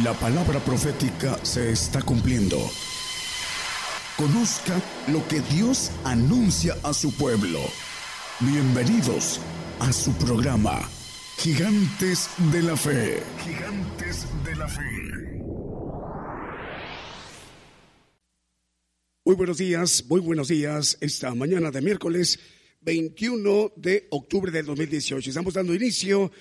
La palabra profética se está cumpliendo. Conozca lo que Dios anuncia a su pueblo. Bienvenidos a su programa, Gigantes de la Fe. Gigantes de la Fe. Muy buenos días, muy buenos días. Esta mañana de miércoles 21 de octubre del 2018. Estamos dando inicio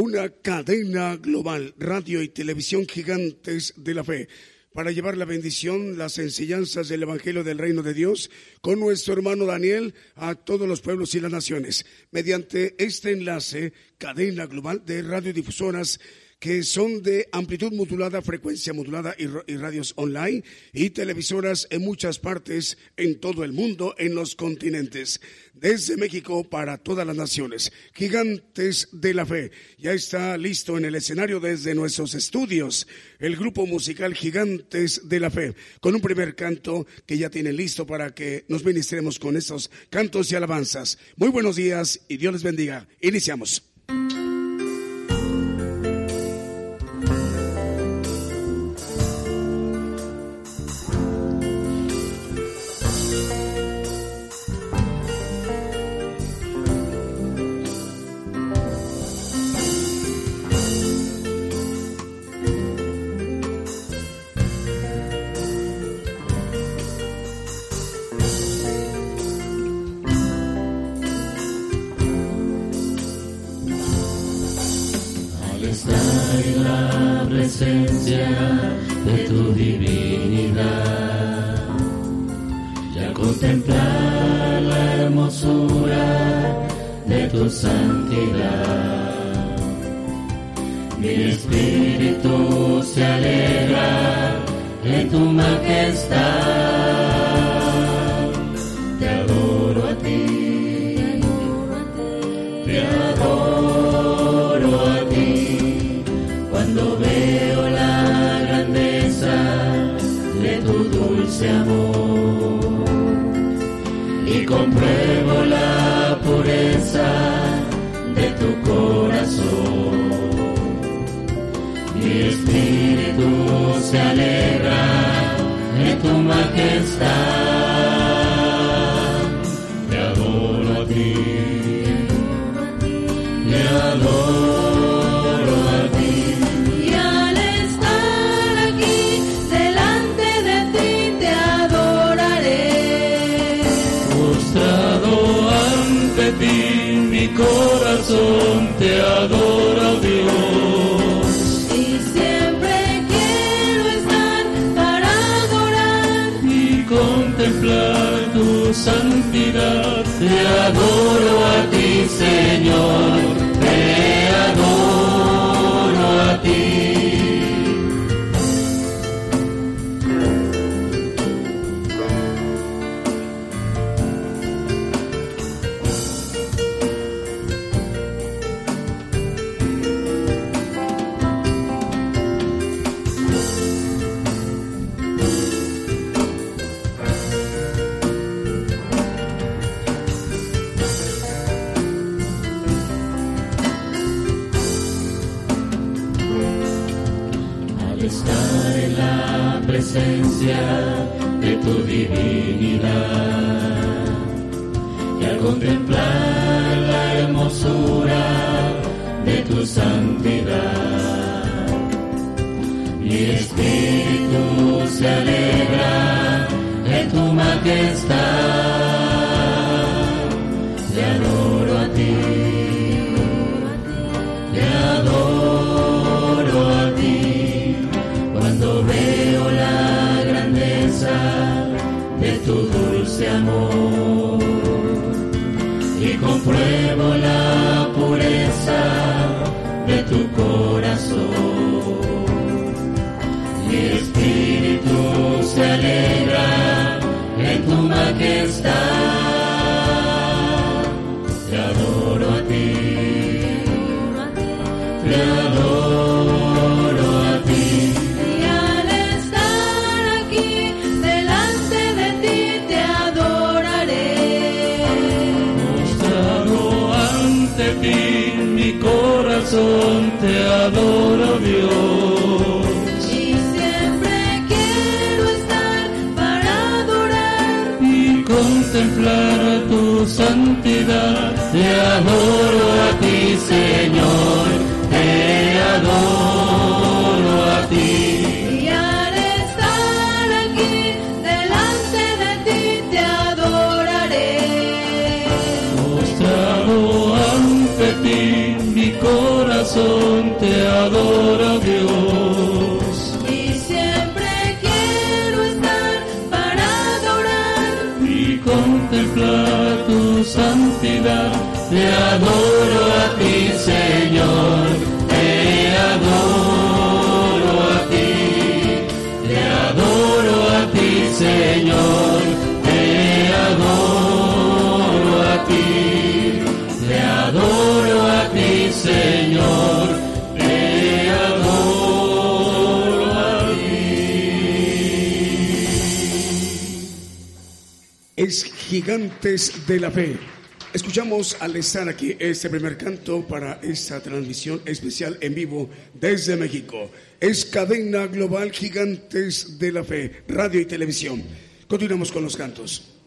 una cadena global, radio y televisión gigantes de la fe, para llevar la bendición, las enseñanzas del Evangelio del Reino de Dios con nuestro hermano Daniel a todos los pueblos y las naciones, mediante este enlace, cadena global de radiodifusoras que son de amplitud modulada, frecuencia modulada y, radios online y televisoras en muchas partes en todo el mundo, en los continentes, desde México para todas las naciones. Gigantes de la Fe. Ya está listo en el escenario desde nuestros estudios el grupo musical Gigantes de la Fe, con un primer canto que ya tiene listo para que nos ministremos con estos cantos y alabanzas. Muy buenos días y Dios les bendiga. Iniciamos. Se alegra en tu majestad. De tu divinidad y al contemplar la hermosura de tu santidad, mi espíritu se alegra en tu majestad. Y compruebo la pureza de tu corazón. Mi espíritu se alegra en tu majestad. Santidad, te adoro a ti, Señor, te adoro a ti. Y al estar aquí delante de ti te adoraré. Mostrado ante ti, mi corazón te adora, Te adoro a ti, Señor, te adoro a ti, te adoro a ti, Señor, te adoro a ti, te adoro a ti, Señor, te adoro a ti. es Gigantes de la Fe. Escuchamos al estar aquí este primer canto para esta transmisión especial en vivo desde México. Es Cadena Global Gigantes de la Fe, radio y televisión. Continuamos con los cantos.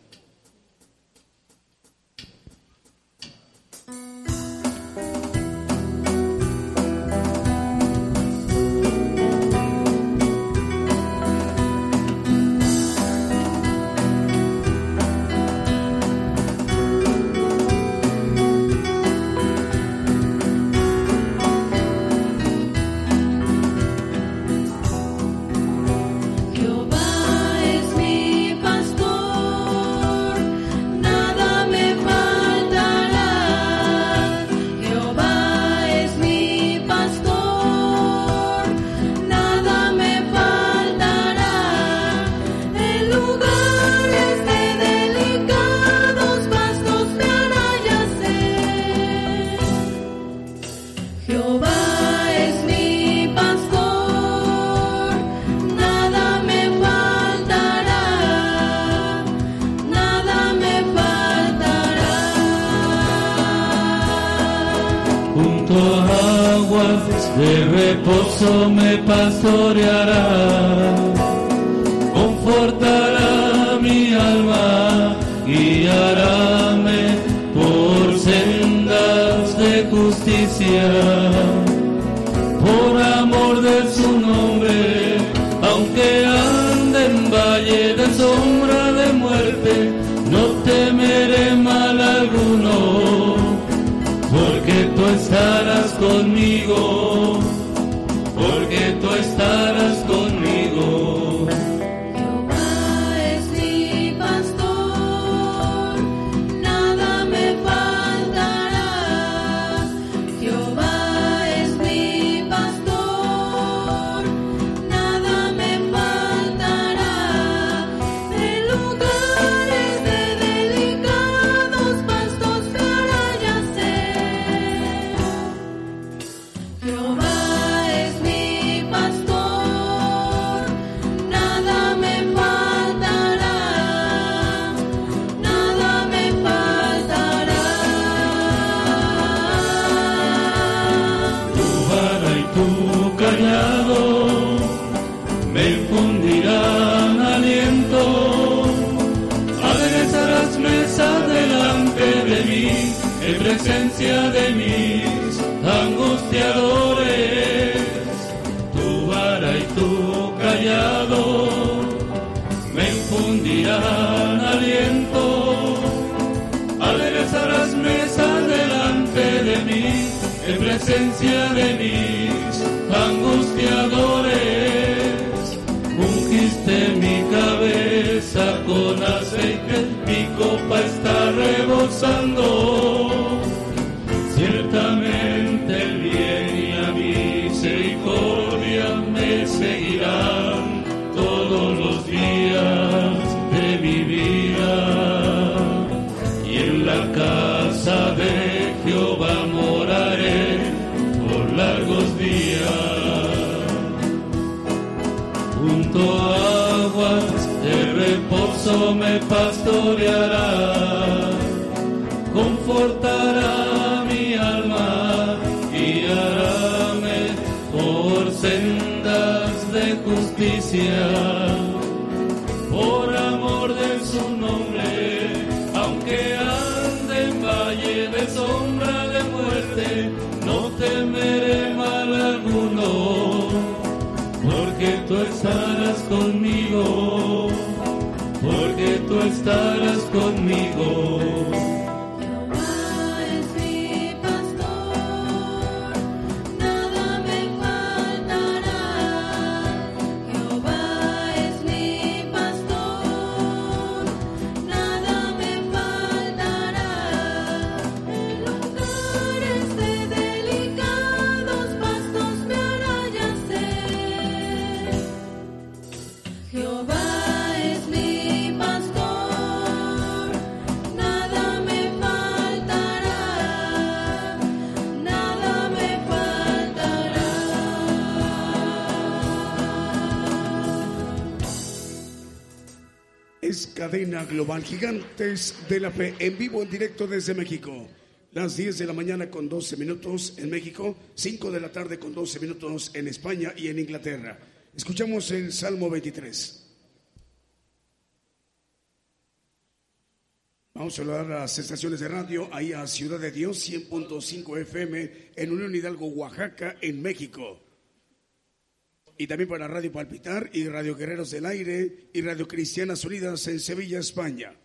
De reposo me pastoreará, confortará mi alma, guiaráme por sendas de justicia, por amor de su nombre, aunque ande en valle de sombra de muerte, no temeré mal alguno estarás conmigo, porque tú estarás conmigo. Presencia de mis angustiadores. Ungiste mi cabeza con aceite, mi copa está rebosando. gozo me pastoreará, confortará mi alma, y guiaráme por sendas de justicia. Por amor de su nombre, aunque ande en valle de sombra de muerte, no temeré mal alguno, porque tú estarás conmigo porque tú estarás conmigo. Global Gigantes de la Fe en vivo en directo desde México. Las 10 de la mañana con 12 minutos en México, 5 de la tarde con 12 minutos en España y en Inglaterra. Escuchamos el Salmo 23. Vamos a saludar a las estaciones de radio, ahí a Ciudad de Dios, 100.5 FM, en Unión Hidalgo, Oaxaca, en México. Y también para Radio Palpitar y Radio Guerreros del Aire y Radio Cristianas Unidas en Sevilla, España.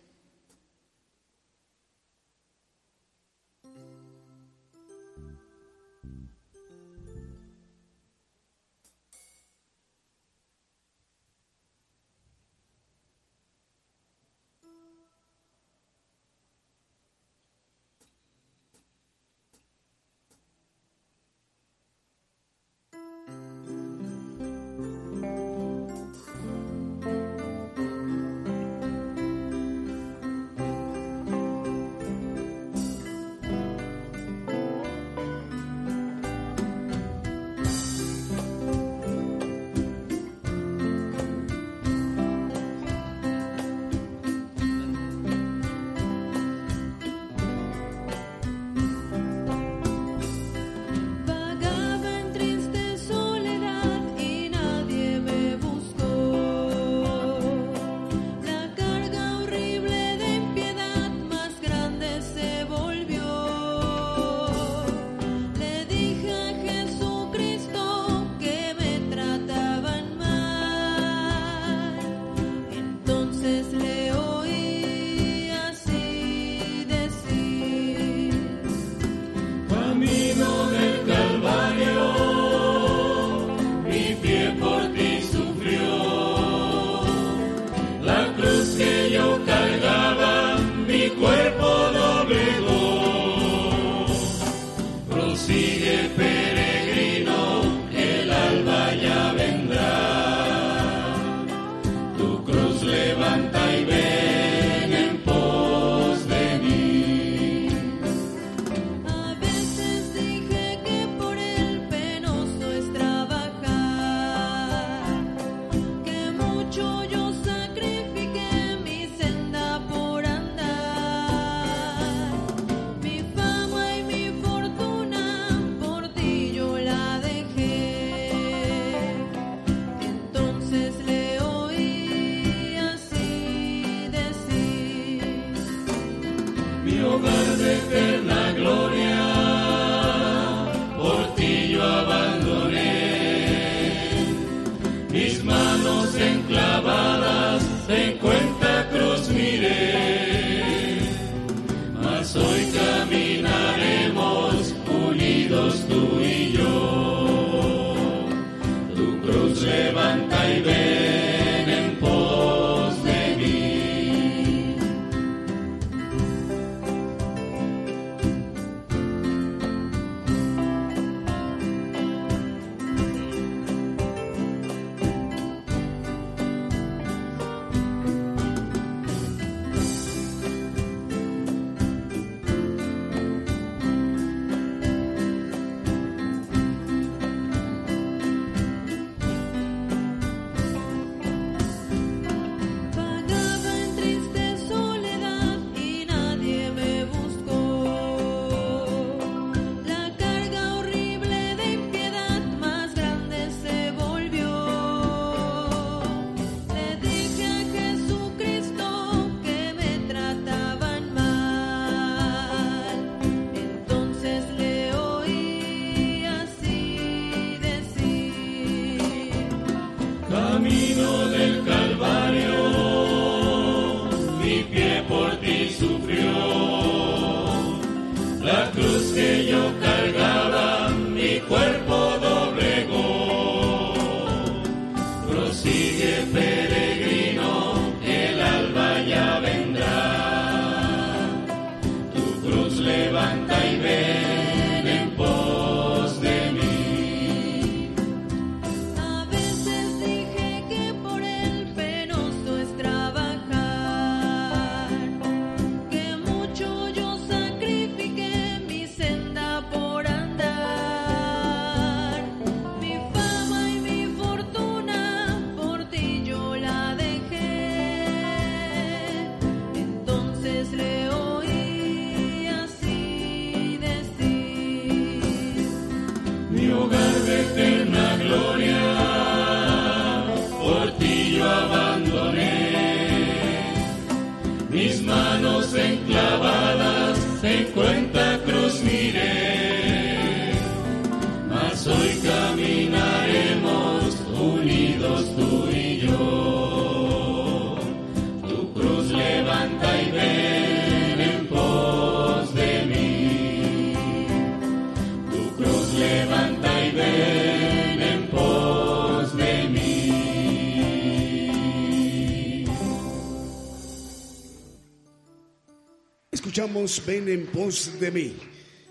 Escuchamos Ven en pos de mí.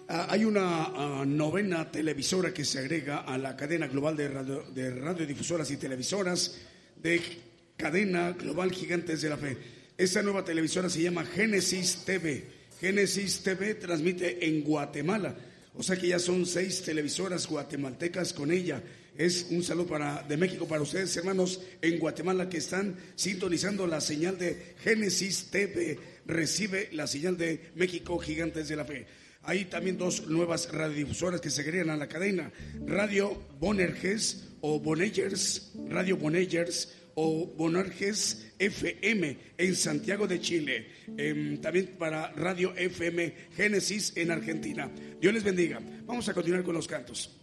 Ah, hay una ah, novena televisora que se agrega a la cadena global de, radio- de radiodifusoras y televisoras de cadena global Gigantes de la Fe. Esta nueva televisora se llama Génesis TV. Génesis TV transmite en Guatemala. O sea que ya son seis televisoras guatemaltecas con ella. Es un saludo para, de México para ustedes, hermanos, en Guatemala que están sintonizando la señal de Génesis TV. Recibe la señal de México Gigantes de la Fe. Hay también dos nuevas radiodifusoras que se agregan a la cadena. Radio Bonerges o Bonegers, Radio Bonegers o Bonerges FM en Santiago de Chile. Em, también para Radio FM Génesis en Argentina. Dios les bendiga. Vamos a continuar con los cantos.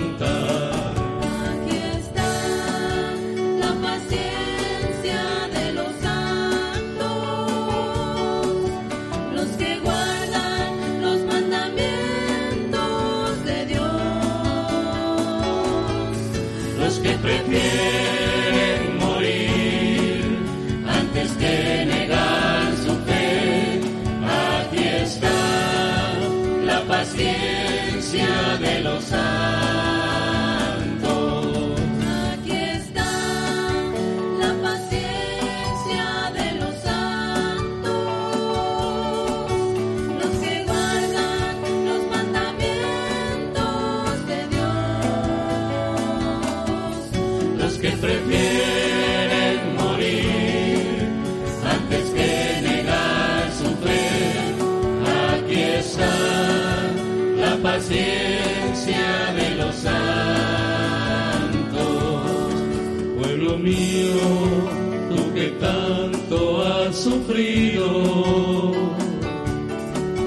canta.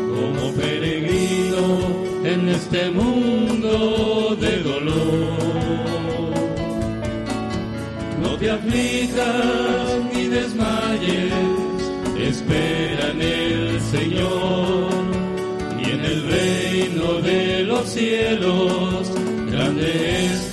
Como peregrino en este mundo de dolor. No te aflijas ni desmayes, espera en el Señor y en el reino de los cielos, grande es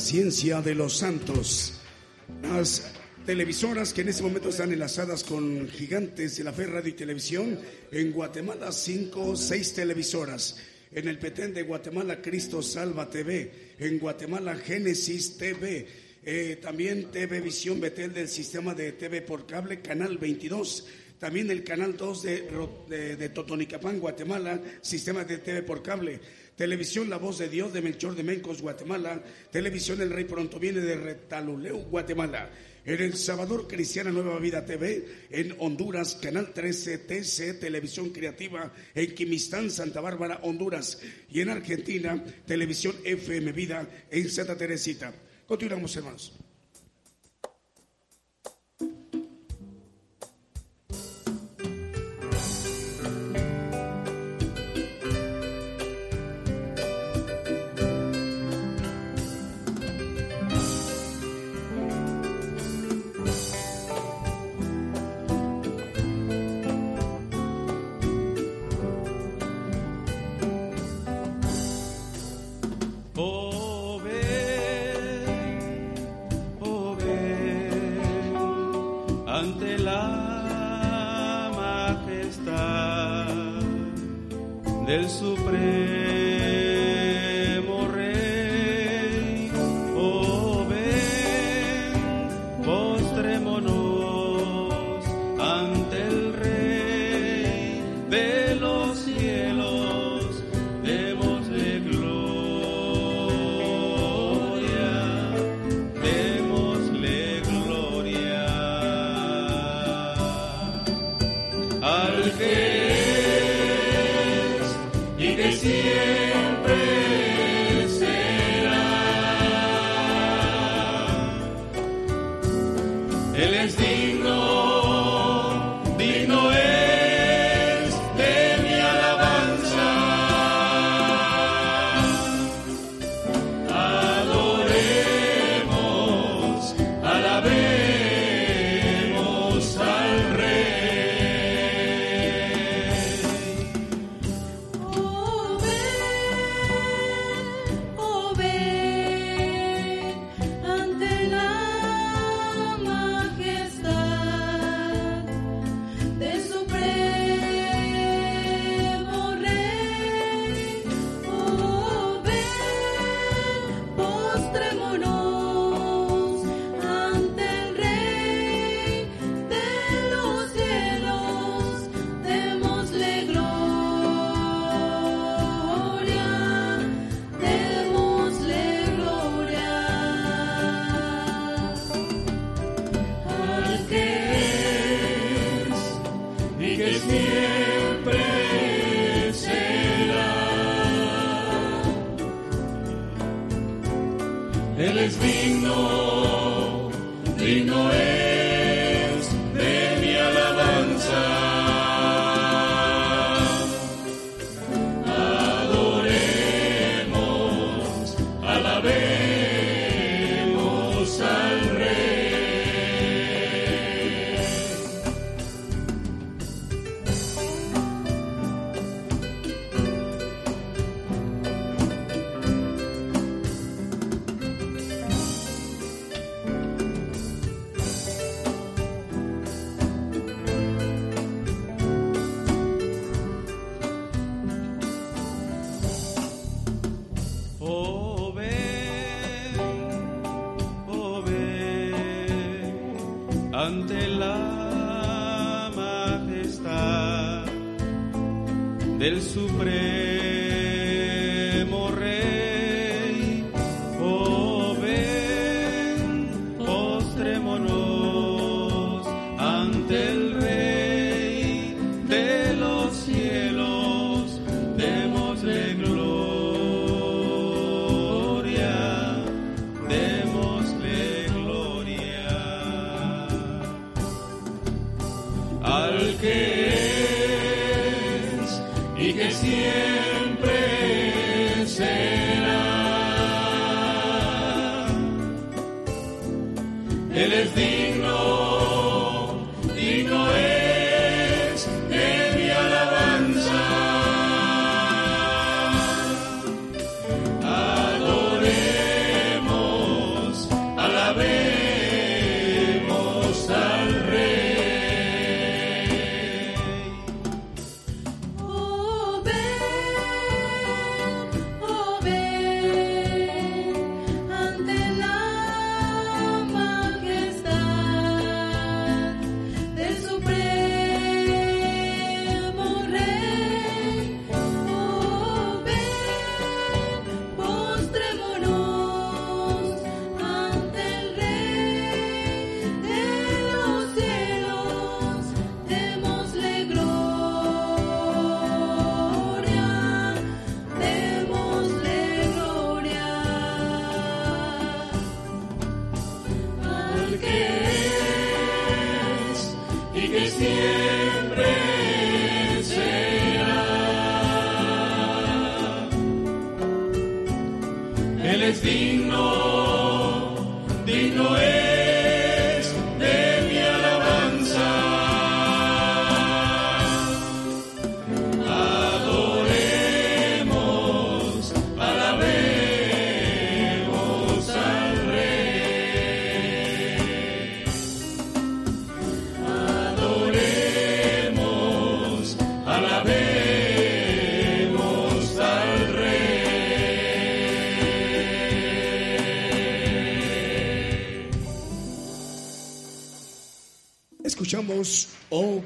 paciencia de los santos. Las televisoras que en este momento están enlazadas con gigantes de la fe, radio y televisión. En Guatemala, cinco, seis televisoras. En el Petén de Guatemala, Cristo Salva TV. En Guatemala, Génesis TV. Eh, también TV Visión Betel del sistema de TV por cable, Canal 22. También el Canal 2 de, de, de Totonicapán, Guatemala, sistema de TV por cable. Televisión La Voz de Dios de Melchor de Mencos, Guatemala. Televisión El Rey Pronto Viene de Retaluleu, Guatemala. En El Salvador, Cristiana Nueva Vida TV. En Honduras, Canal 13, TC, Televisión Creativa. En Quimistán, Santa Bárbara, Honduras. Y en Argentina, Televisión FM Vida en Santa Teresita. Continuamos, hermanos. Del Supremo digno, digno es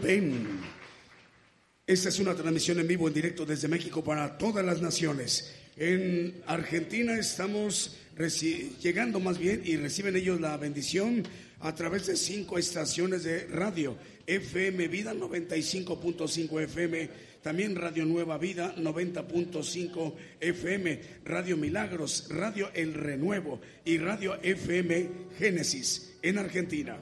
Ven. Esta es una transmisión en vivo, en directo desde México para todas las naciones. En Argentina estamos llegando más bien y reciben ellos la bendición a través de cinco estaciones de radio. FM Vida 95.5 FM, también Radio Nueva Vida 90.5 FM, Radio Milagros, Radio El Renuevo y Radio FM Génesis en Argentina.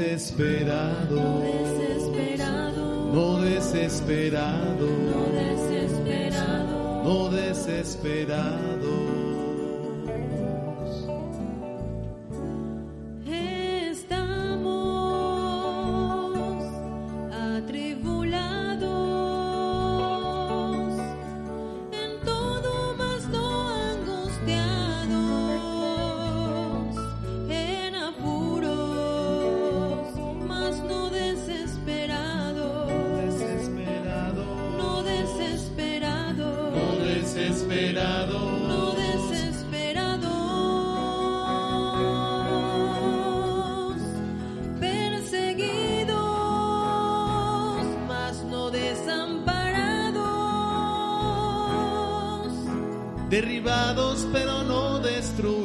No desesperados, desesperado, no desesperados, no desesperado. no desesperados. Derribados pero no destruidos.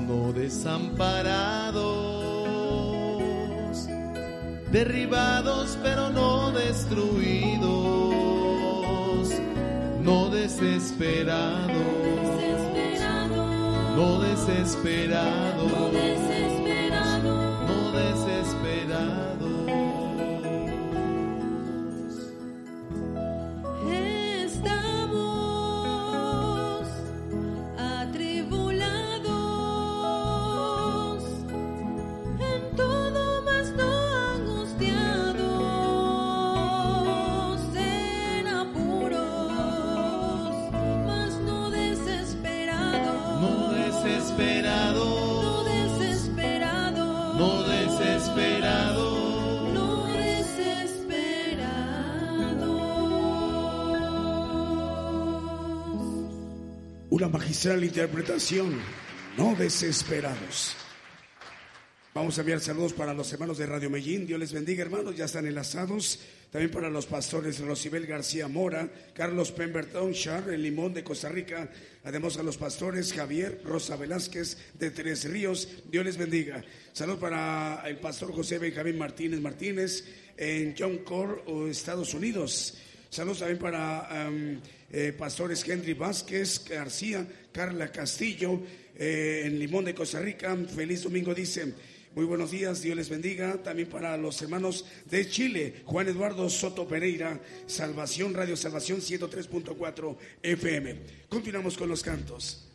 No desamparados, derribados pero no destruidos, no desesperados, Desesperado. no desesperados, No desesperado. no desesperados. Una magistral interpretación, no desesperados. Vamos a enviar saludos para los hermanos de Radio Medellín. Dios les bendiga, hermanos. Ya están enlazados. También para los pastores Rosibel García Mora, Carlos Pemberton, Char, el Limón de Costa Rica. Además a los pastores Javier Rosa Velázquez de Tres Ríos. Dios les bendiga. Salud para el pastor José Benjamín Martínez Martínez en John Core, Estados Unidos. Saludos también para eh, pastores Henry Vázquez García, Carla Castillo, eh, en Limón de Costa Rica. Feliz domingo, dice. Muy buenos días, Dios les bendiga. También para los hermanos de Chile, Juan Eduardo Soto Pereira, Salvación, Radio Salvación 103.4 FM. Continuamos con los cantos.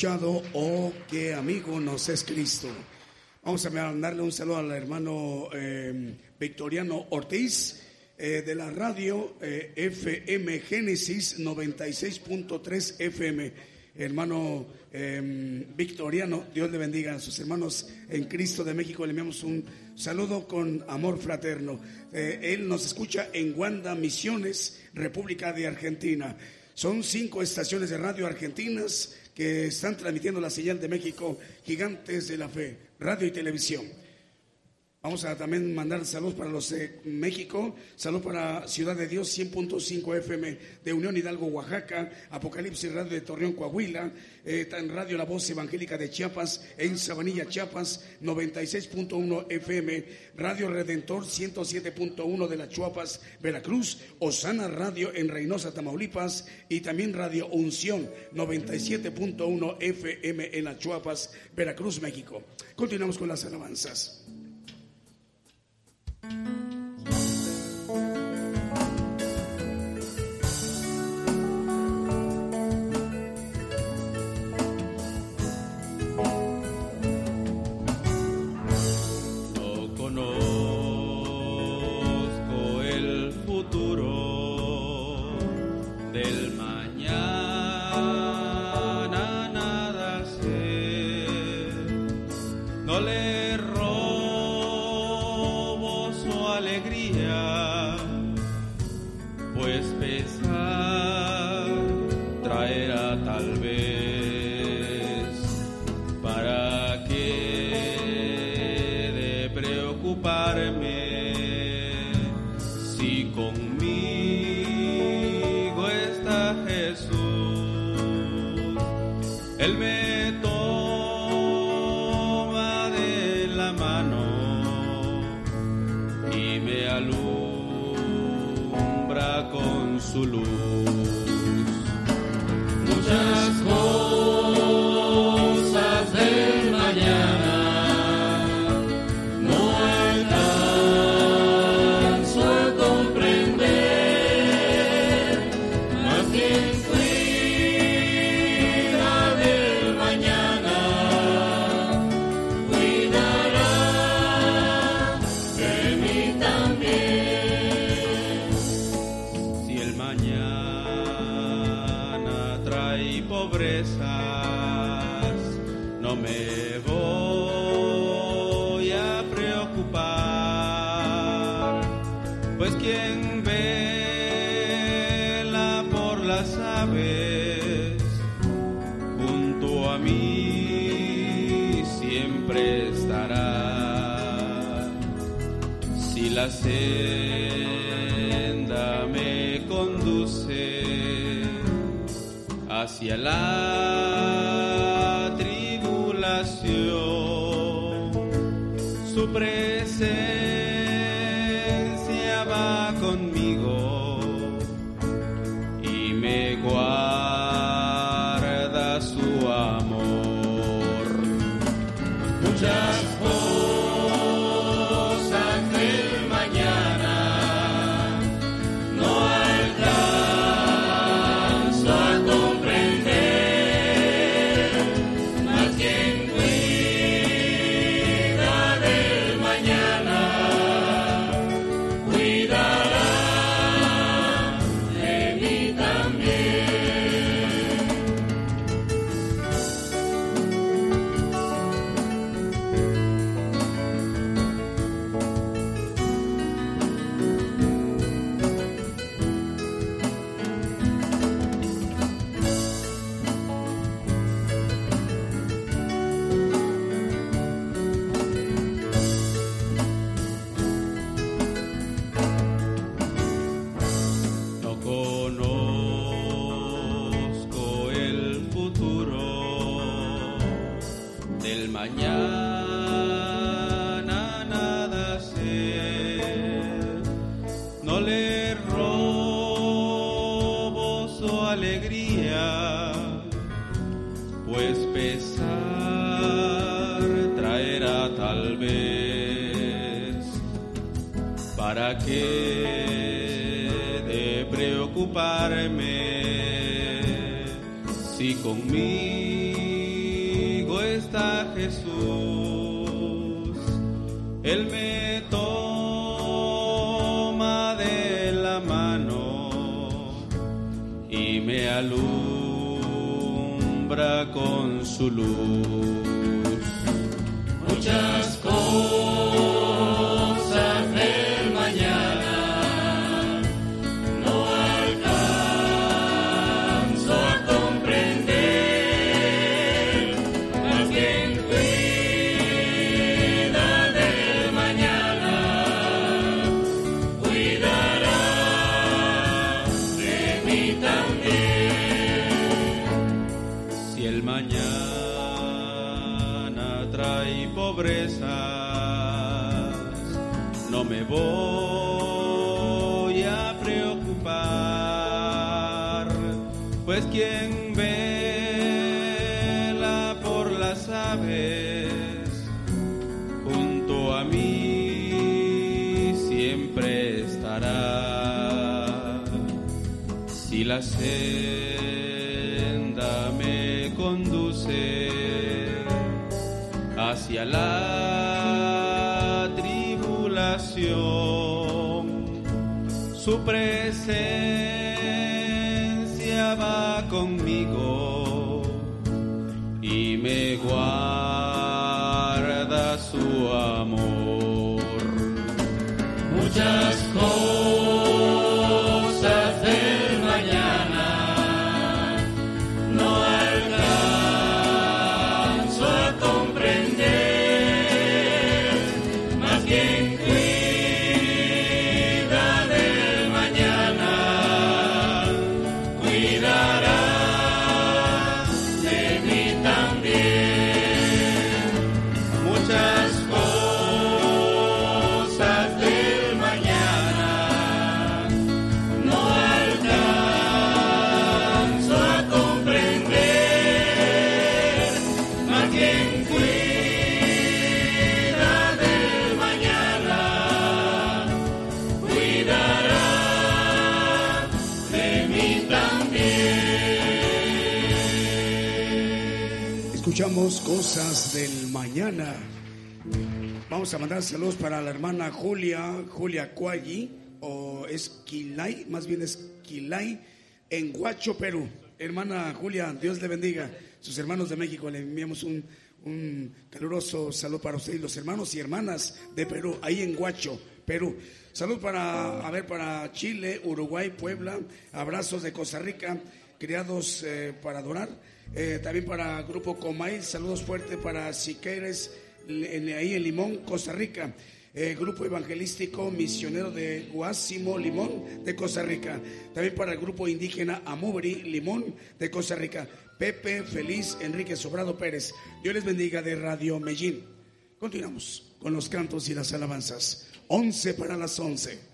Escuchado, oh, qué amigo nos es Cristo. Vamos a mandarle un saludo al hermano eh, Victoriano Ortiz eh, de la radio eh, FM Génesis 96.3 FM. Hermano Victoriano, Dios le bendiga a sus hermanos en Cristo de México. Le enviamos un saludo con amor fraterno. él nos escucha en Guanda Misiones, República de Argentina. Son cinco estaciones de radio argentinas que están transmitiendo la señal de México, Gigantes de la Fe, radio y televisión. Vamos a también mandar saludos para los de México, salud para Ciudad de Dios 100.5 FM de Unión Hidalgo, Oaxaca, Apocalipsis Radio de Torreón, Coahuila, eh, Radio La Voz Evangélica de Chiapas, en Sabanilla, Chiapas, 96.1 FM, Radio Redentor 107.1 de la Chuapas, Veracruz, Osana Radio en Reynosa, Tamaulipas y también Radio Unción 97.1 FM en la Chuapas, Veracruz, México. Continuamos con las alabanzas. Si su luz. Cosas del mañana. Vamos a mandar saludos para la hermana Julia, Julia Cualli, o es Quilay, más bien es Quilay, en Huacho, Perú. Hermana Julia, Dios le bendiga. Sus hermanos de México le enviamos un, un caluroso saludo para usted y los hermanos y hermanas de Perú, ahí en Huacho, Perú. Salud para, a ver, para Chile, Uruguay, Puebla, abrazos de Costa Rica, criados eh, para adorar. Eh, también para Grupo Comay, saludos fuertes para Siqueires, en- ahí en Limón, Costa Rica. Eh, Grupo Evangelístico Misionero de Guásimo, Limón, de Costa Rica. También para el Grupo Indígena Amubri, Limón, de Costa Rica. Pepe Feliz Enrique Sobrado Pérez. Dios les bendiga de Radio Medellín. Continuamos con los cantos y las alabanzas. 11 para las 11.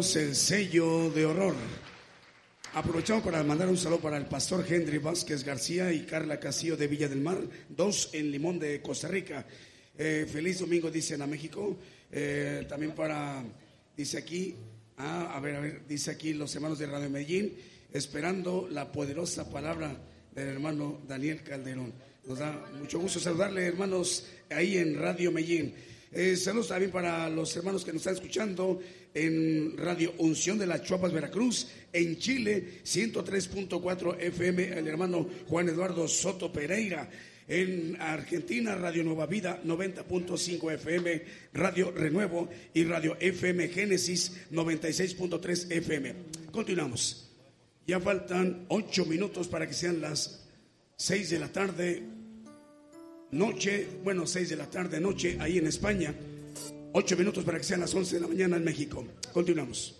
El sello de horror. Aprovechamos para mandar un saludo para el pastor Henry Vázquez García y Carla Castillo de Villa del Mar, dos en Limón de Costa Rica. Eh, feliz domingo, dicen a México. Eh, también para, dice aquí, ah, a ver, a ver, dice aquí los hermanos de Radio Medellín, esperando la poderosa palabra del hermano Daniel Calderón. Nos da mucho gusto saludarle, hermanos, ahí en Radio Medellín. Eh, saludos también para los hermanos que nos están escuchando en Radio Unción de las Chuapas, Veracruz, en Chile, 103.4 FM, el hermano Juan Eduardo Soto Pereira. En Argentina, Radio Nueva Vida, 90.5 FM, Radio Renuevo y Radio FM Génesis, 96.3 FM. Continuamos. Ya faltan ocho minutos para que sean las seis de la tarde, noche, bueno, seis de la tarde, noche, ahí en España. Ocho minutos para que sean las once de la mañana en México. Continuamos.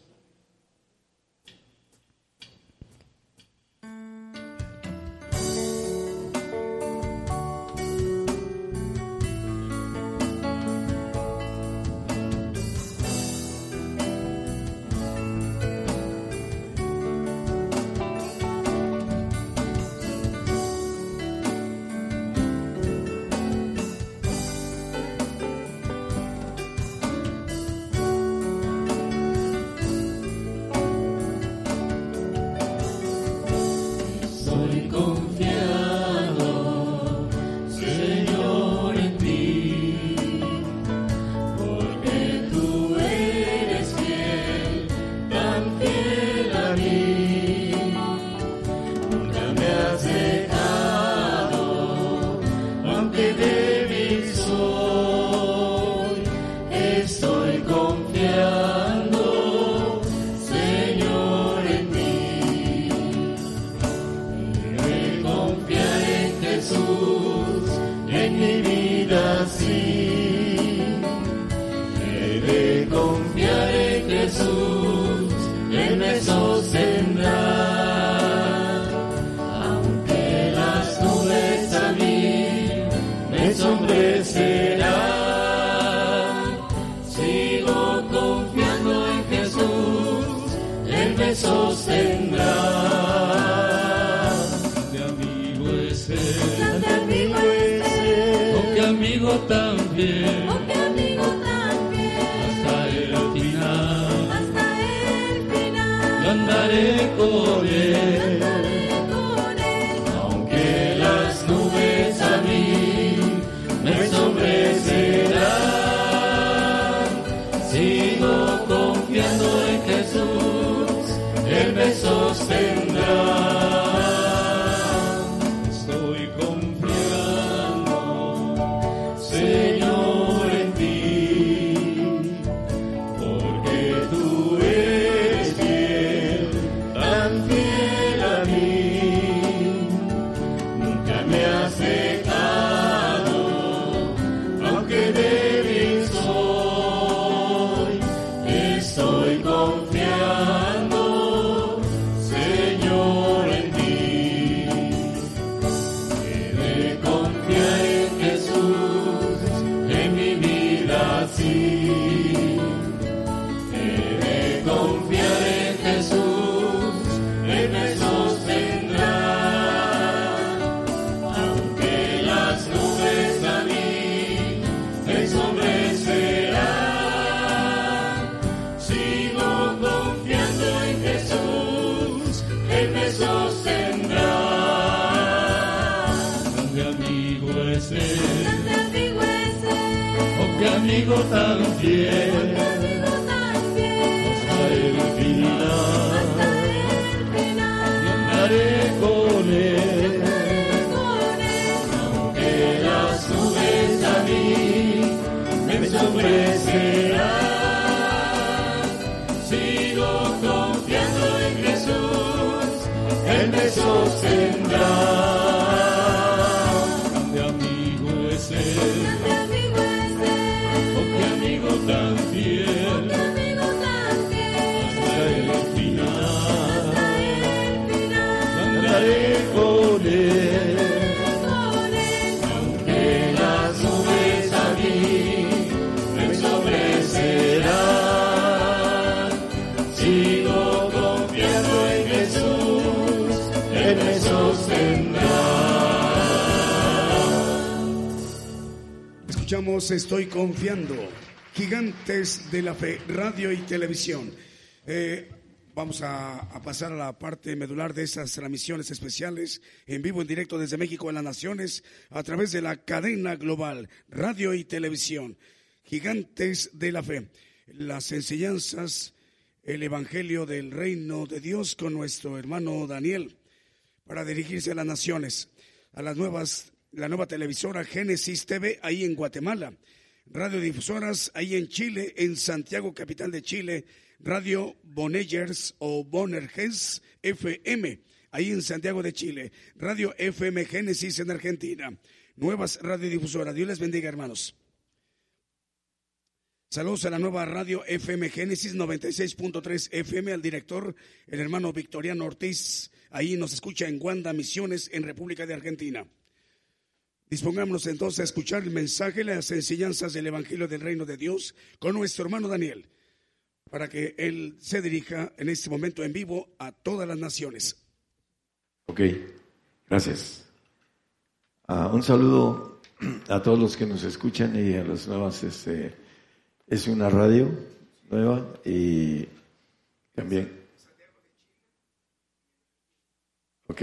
Estoy confiando. Gigantes de la fe, radio y televisión. Eh, vamos a, a pasar a la parte medular de esas transmisiones especiales en vivo, en directo desde México en las Naciones, a través de la cadena global, radio y televisión. Gigantes de la fe. Las enseñanzas, el Evangelio del Reino de Dios con nuestro hermano Daniel, para dirigirse a las naciones, a las nuevas la nueva televisora Génesis TV ahí en Guatemala, radiodifusoras ahí en Chile, en Santiago, capital de Chile, Radio Bonegers o Bonerges FM, ahí en Santiago de Chile, Radio FM Génesis en Argentina, nuevas radiodifusoras. Dios les bendiga, hermanos. Saludos a la nueva radio FM Génesis 96.3 FM, al director, el hermano Victoriano Ortiz, ahí nos escucha en Guanda Misiones, en República de Argentina. Dispongámonos entonces a escuchar el mensaje, las enseñanzas del Evangelio del Reino de Dios con nuestro hermano Daniel, para que él se dirija en este momento en vivo a todas las naciones. Ok, gracias. Ah, un saludo a todos los que nos escuchan y a las nuevas. Este, es una radio nueva y también. Ok,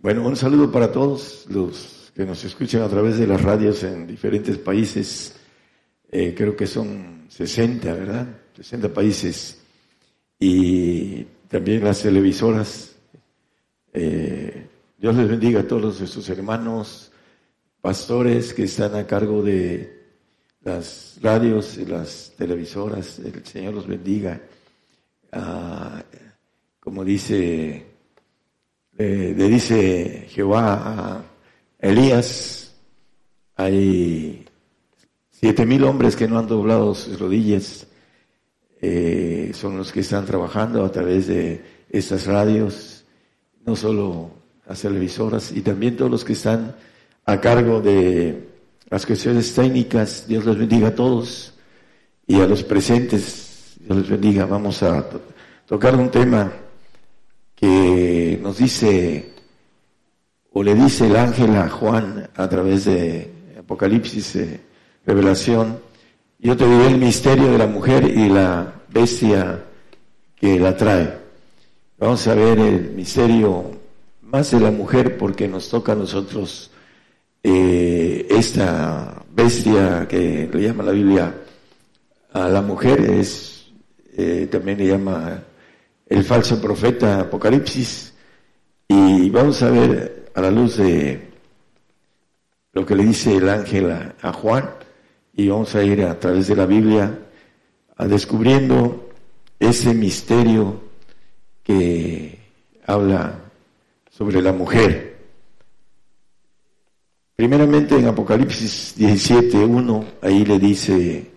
bueno, un saludo para todos los que nos escuchan a través de las radios en diferentes países. Eh, creo que son 60, ¿verdad? 60 países. Y también las televisoras. Eh, Dios les bendiga a todos nuestros hermanos, pastores que están a cargo de las radios y las televisoras. El Señor los bendiga. Ah, como dice, eh, le dice Jehová a Elías, hay siete mil hombres que no han doblado sus rodillas. Eh, son los que están trabajando a través de estas radios, no solo las televisoras, y también todos los que están a cargo de las cuestiones técnicas. Dios les bendiga a todos y a los presentes. Dios les bendiga. Vamos a to- tocar un tema que nos dice, o le dice el ángel a Juan a través de Apocalipsis, eh, Revelación, yo te diré el misterio de la mujer y la bestia que la trae. Vamos a ver el misterio más de la mujer porque nos toca a nosotros eh, esta bestia que le llama la Biblia a la mujer es eh, también le llama el falso profeta Apocalipsis y vamos a ver a la luz de lo que le dice el ángel a, Juan y vamos a ir a través de la Biblia a descubriendo ese misterio que habla sobre la mujer. Primeramente en Apocalipsis 17.1, ahí le dice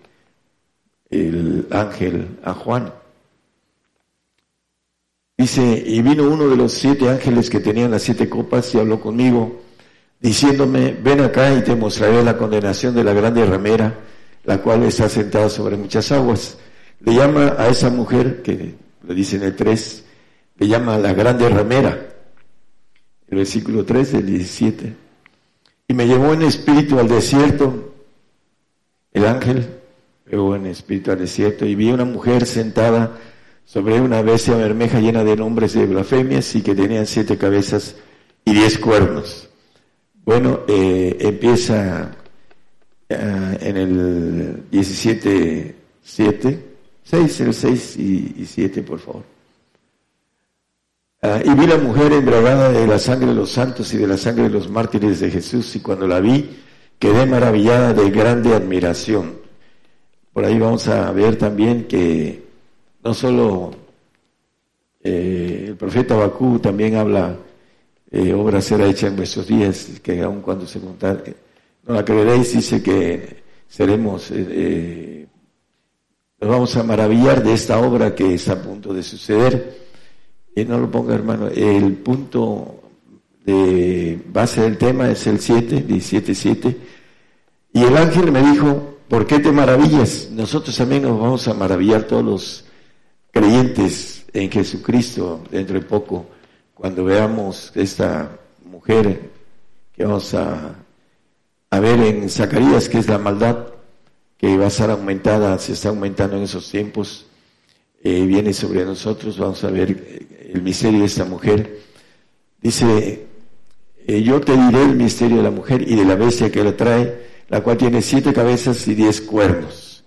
el ángel a Juan. Dice, y vino uno de los siete ángeles que tenían las siete copas y habló conmigo, diciéndome, ven acá y te mostraré la condenación de la grande ramera, la cual está sentada sobre muchas aguas. Le llama a esa mujer, que le dice en el 3, le llama la grande ramera, el versículo 3 del 17. Y me llevó en espíritu al desierto, el ángel, me llevó en espíritu al desierto, y vi una mujer sentada sobre una bestia bermeja llena de nombres de blasfemias y que tenían siete cabezas y diez cuernos. Bueno, eh, empieza eh, en el 17, 7, 6, el 6 y, 7, por favor. Ah, y vi la mujer embriagada de la sangre de los santos y de la sangre de los mártires de Jesús, y cuando la vi, quedé maravillada de grande admiración. Por ahí vamos a ver también que no solo eh, el profeta Bakú también habla, eh, obra será hecha en vuestros días, que aun cuando se contar, no la creeréis, dice que seremos, eh, nos vamos a maravillar de esta obra que está a punto de suceder. Y no lo ponga, hermano, el punto de base del tema es el 7, 17, 7. Y el ángel me dijo, ¿por qué te maravillas? Nosotros también nos vamos a maravillar todos los creyentes en Jesucristo dentro de poco, cuando veamos esta mujer que vamos a, a ver en Zacarías, que es la maldad, que va a estar aumentada, se está aumentando en esos tiempos, eh, viene sobre nosotros, vamos a ver eh, el misterio de esta mujer. Dice, eh, yo te diré el misterio de la mujer y de la bestia que la trae, la cual tiene siete cabezas y diez cuernos.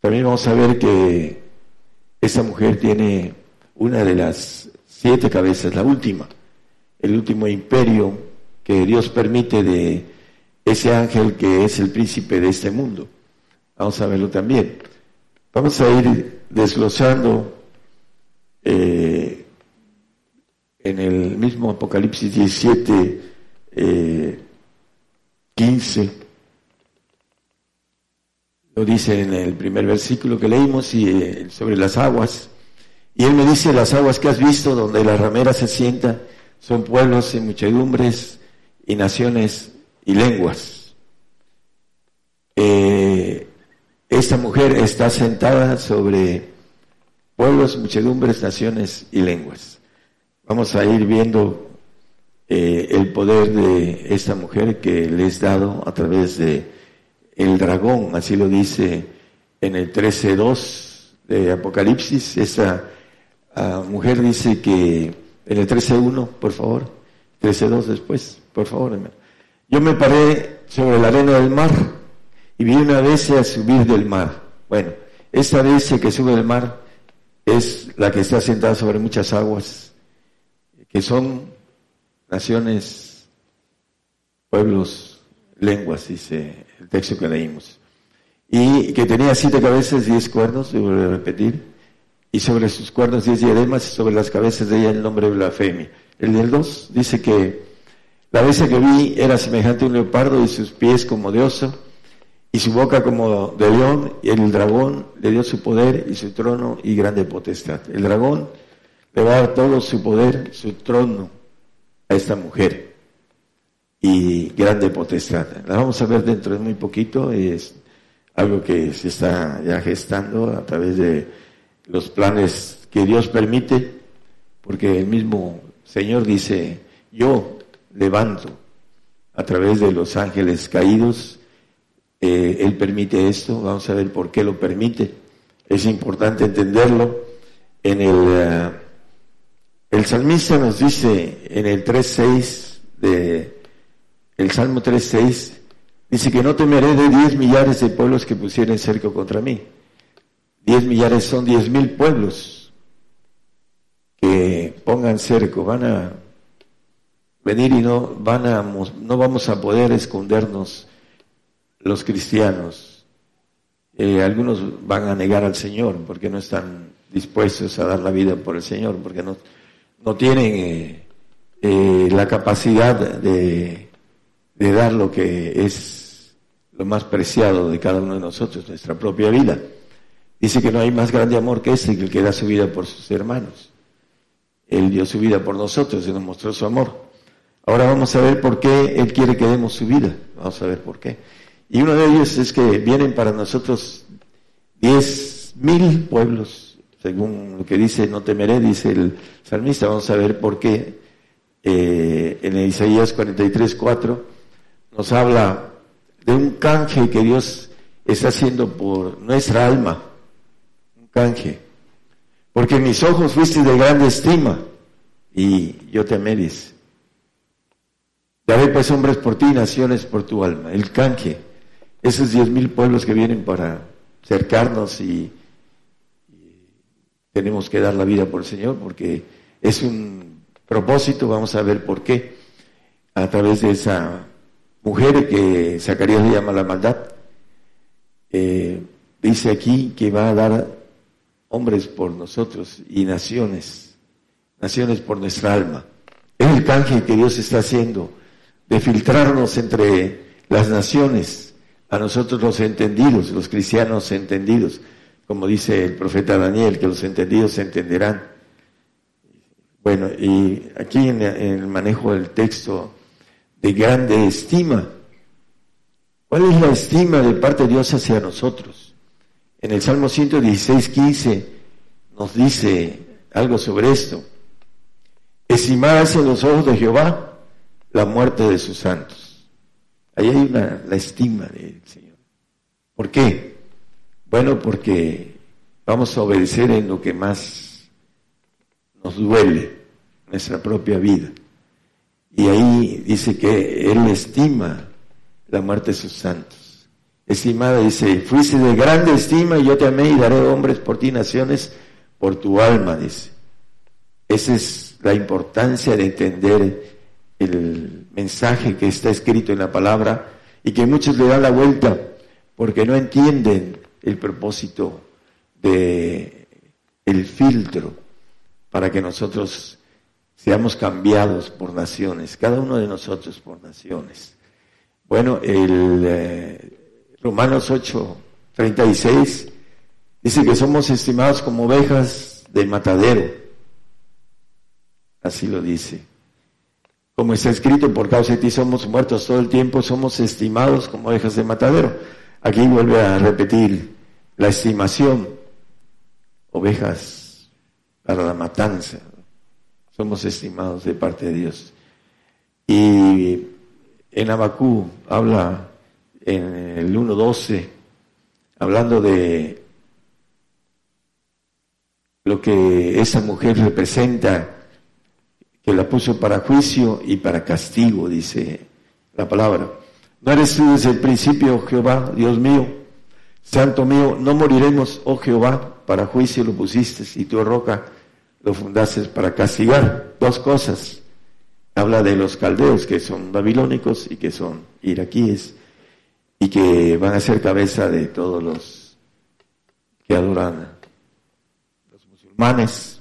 También vamos a ver que esta mujer tiene una de las siete cabezas, la última, el último imperio que Dios permite de ese ángel que es el príncipe de este mundo. Vamos a verlo también. Vamos a ir desglosando eh, en el mismo Apocalipsis 17, 15. Lo dice en el primer versículo que leímos eh, sobre las aguas. Y él me dice, las aguas que has visto donde la ramera se sienta son pueblos y muchedumbres y naciones y lenguas. Eh, esta mujer está sentada sobre pueblos, muchedumbres, naciones y lenguas. Vamos a ir viendo eh, el poder de esta mujer que le es dado a través de el dragón, así lo dice en el 13.2 de Apocalipsis. Esa ah, mujer dice que en el 13.1, por favor, 13.2 después, por favor. Yo me paré sobre la arena del mar y vi una bestia subir del mar. Bueno, esta bestia que sube del mar es la que está sentada sobre muchas aguas, que son naciones, pueblos, lenguas, dice el texto que leímos. Y que tenía siete cabezas diez cuernos, repetir, y sobre sus cuernos diez diademas, y sobre las cabezas de ella el nombre de blasfemia. El del dos dice que la bestia que vi era semejante a un leopardo y sus pies como de oso, y su boca como de león, y el dragón le dio su poder y su trono y grande potestad. El dragón le va a dar todo su poder, su trono a esta mujer y grande potestad. La vamos a ver dentro de muy poquito, es algo que se está ya gestando a través de los planes que Dios permite, porque el mismo Señor dice, yo levanto a través de los ángeles caídos, eh, él permite esto, vamos a ver por qué lo permite. Es importante entenderlo. En el, eh, el salmista nos dice en el 3.6 de el Salmo 3.6, dice que no temeré de diez millares de pueblos que pusieren cerco contra mí. Diez millares son diez mil pueblos que pongan cerco, van a venir y no van a, no vamos a poder escondernos los cristianos. Eh, algunos van a negar al Señor porque no están dispuestos a dar la vida por el Señor, porque no, no tienen eh, eh, la capacidad de, de dar lo que es lo más preciado de cada uno de nosotros, nuestra propia vida. Dice que no hay más grande amor que ese, que el que da su vida por sus hermanos. Él dio su vida por nosotros y nos mostró su amor. Ahora vamos a ver por qué Él quiere que demos su vida. Vamos a ver por qué. Y uno de ellos es que vienen para nosotros diez mil pueblos, según lo que dice, no temeré, dice el salmista. Vamos a ver por qué eh, en Isaías 43, 4 nos habla de un canje que Dios está haciendo por nuestra alma. Un canje. Porque mis ojos fuiste de grande estima y yo te améis. Daré pues hombres por ti, naciones por tu alma. El canje esos diez mil pueblos que vienen para cercarnos y, tenemos que dar la vida por el Señor porque es un propósito, vamos a ver por qué, a través de esa mujer que Zacarías le llama la maldad. Eh, dice aquí que va a dar hombres por nosotros y naciones, naciones por nuestra alma. Es el canje que Dios está haciendo de filtrarnos entre las naciones, a nosotros los entendidos, los cristianos entendidos, como dice el profeta Daniel, que los entendidos se entenderán. Bueno, y aquí en, el manejo del texto de grande estima, ¿cuál es la estima de parte de Dios hacia nosotros? En el Salmo 116, 15 nos dice algo sobre esto. Estimadas en los ojos de Jehová la muerte de sus santos. Ahí hay una, la estima del Señor. ¿Por qué? Bueno, porque vamos a obedecer en lo que más nos duele, nuestra propia vida. Y ahí dice que Él estima la muerte de sus santos. Estimada, dice, fuiste de grande estima y yo te amé y daré hombres por ti, naciones por tu alma, dice. Esa es la importancia de entender el mensaje que está escrito en la palabra y que muchos le dan la vuelta porque no entienden el propósito de el filtro para que nosotros seamos cambiados por naciones, cada uno de nosotros por naciones. Bueno, el eh, Romanos 8, 36 dice que somos estimados como ovejas de matadero. Así lo dice. Como está escrito, por causa de ti somos muertos todo el tiempo, somos estimados como ovejas de matadero. Aquí vuelve a repetir la estimación, ovejas para la matanza. Somos estimados de parte de Dios. Y en Abacú habla en el 1.12, hablando de lo que esa mujer representa que la puso para juicio y para castigo, dice la palabra. ¿No eres tú desde el principio, Jehová, Dios mío? Santo mío, no moriremos, oh Jehová, para juicio lo pusiste y tu roca lo fundaste para castigar. Dos cosas. Habla de los caldeos que son babilónicos y que son iraquíes y que van a ser cabeza de todos los que adoran los musulmanes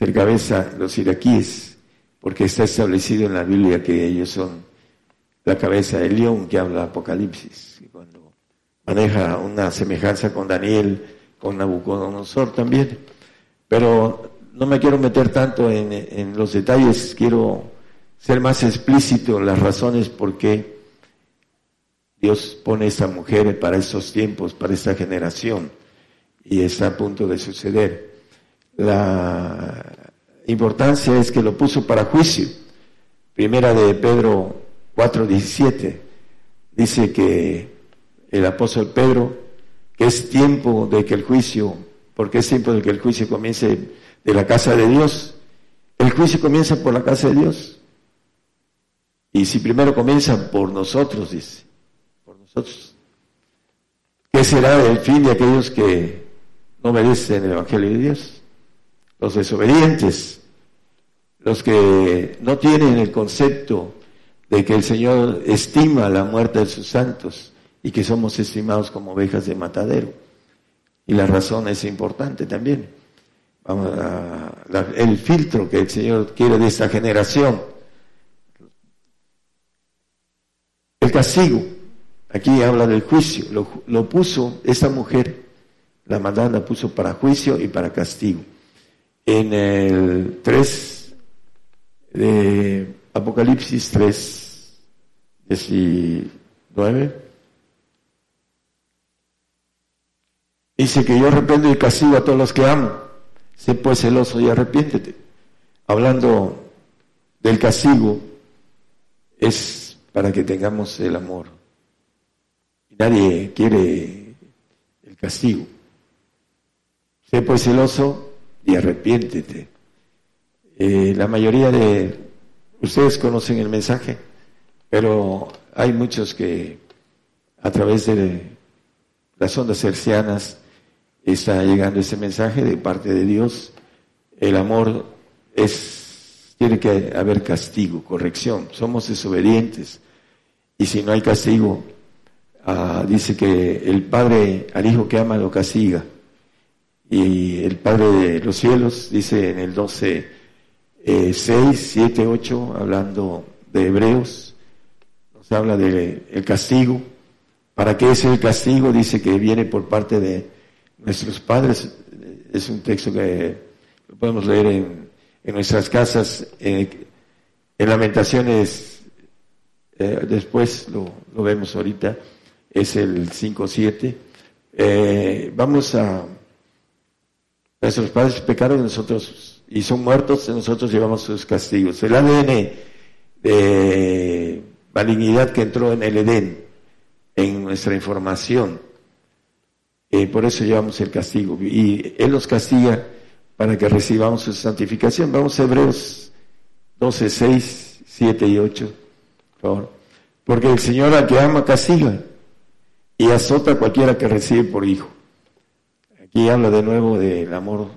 ser cabeza los iraquíes, porque está establecido en la Biblia que ellos son la cabeza del león que habla Apocalipsis, y cuando maneja una semejanza con Daniel, con Nabucodonosor también. Pero no me quiero meter tanto en, en los detalles, quiero ser más explícito en las razones por qué Dios pone esta mujer para estos tiempos, para esta generación, y está a punto de suceder. La importancia es que lo puso para juicio. Primera de Pedro 4:17 dice que el apóstol Pedro, que es tiempo de que el juicio, porque es tiempo de que el juicio comience de la casa de Dios. El juicio comienza por la casa de Dios. Y si primero comienza por nosotros, dice, por nosotros, ¿qué será el fin de aquellos que no merecen el Evangelio de Dios? los desobedientes, los que no tienen el concepto de que el Señor estima la muerte de sus santos y que somos estimados como ovejas de matadero. Y la razón es importante también. Vamos a, el filtro que el Señor quiere de esta generación. El castigo. Aquí habla del juicio. Lo, puso esa mujer, la mandana puso para juicio y para castigo en el 3 de Apocalipsis 3, 19. Dice que yo arrepiento y castigo a todos los que amo. Sé pues celoso y arrepiéntete. Hablando del castigo, es para que tengamos el amor. Nadie quiere el castigo. Sé pues celoso y arrepiéntete. Eh, la mayoría de ustedes conocen el mensaje, pero hay muchos que a través de las ondas hercianas está llegando ese mensaje de parte de Dios. El amor es, tiene que haber castigo, corrección. Somos desobedientes. Y si no hay castigo, ah, dice que el Padre al Hijo que ama lo castiga. Y el Padre de los cielos dice en el 12, 6, 7, 8, hablando de Hebreos, nos habla del el castigo. ¿Para qué es el castigo? Dice que viene por parte de nuestros padres. Es un texto que podemos leer en, nuestras casas, en Lamentaciones, eh, después lo, vemos ahorita, es el 5-7. Eh, vamos a Nuestros padres pecaron nosotros y son muertos, nosotros llevamos sus castigos. El ADN de malignidad que entró en el Edén, en nuestra información, eh, por eso llevamos el castigo. Y Él nos castiga para que recibamos su santificación. Vamos a Hebreos 12, 6, 7 y 8, por favor. Porque el Señor al que ama castiga y azota a cualquiera que recibe por hijo. Aquí habla de nuevo del amor,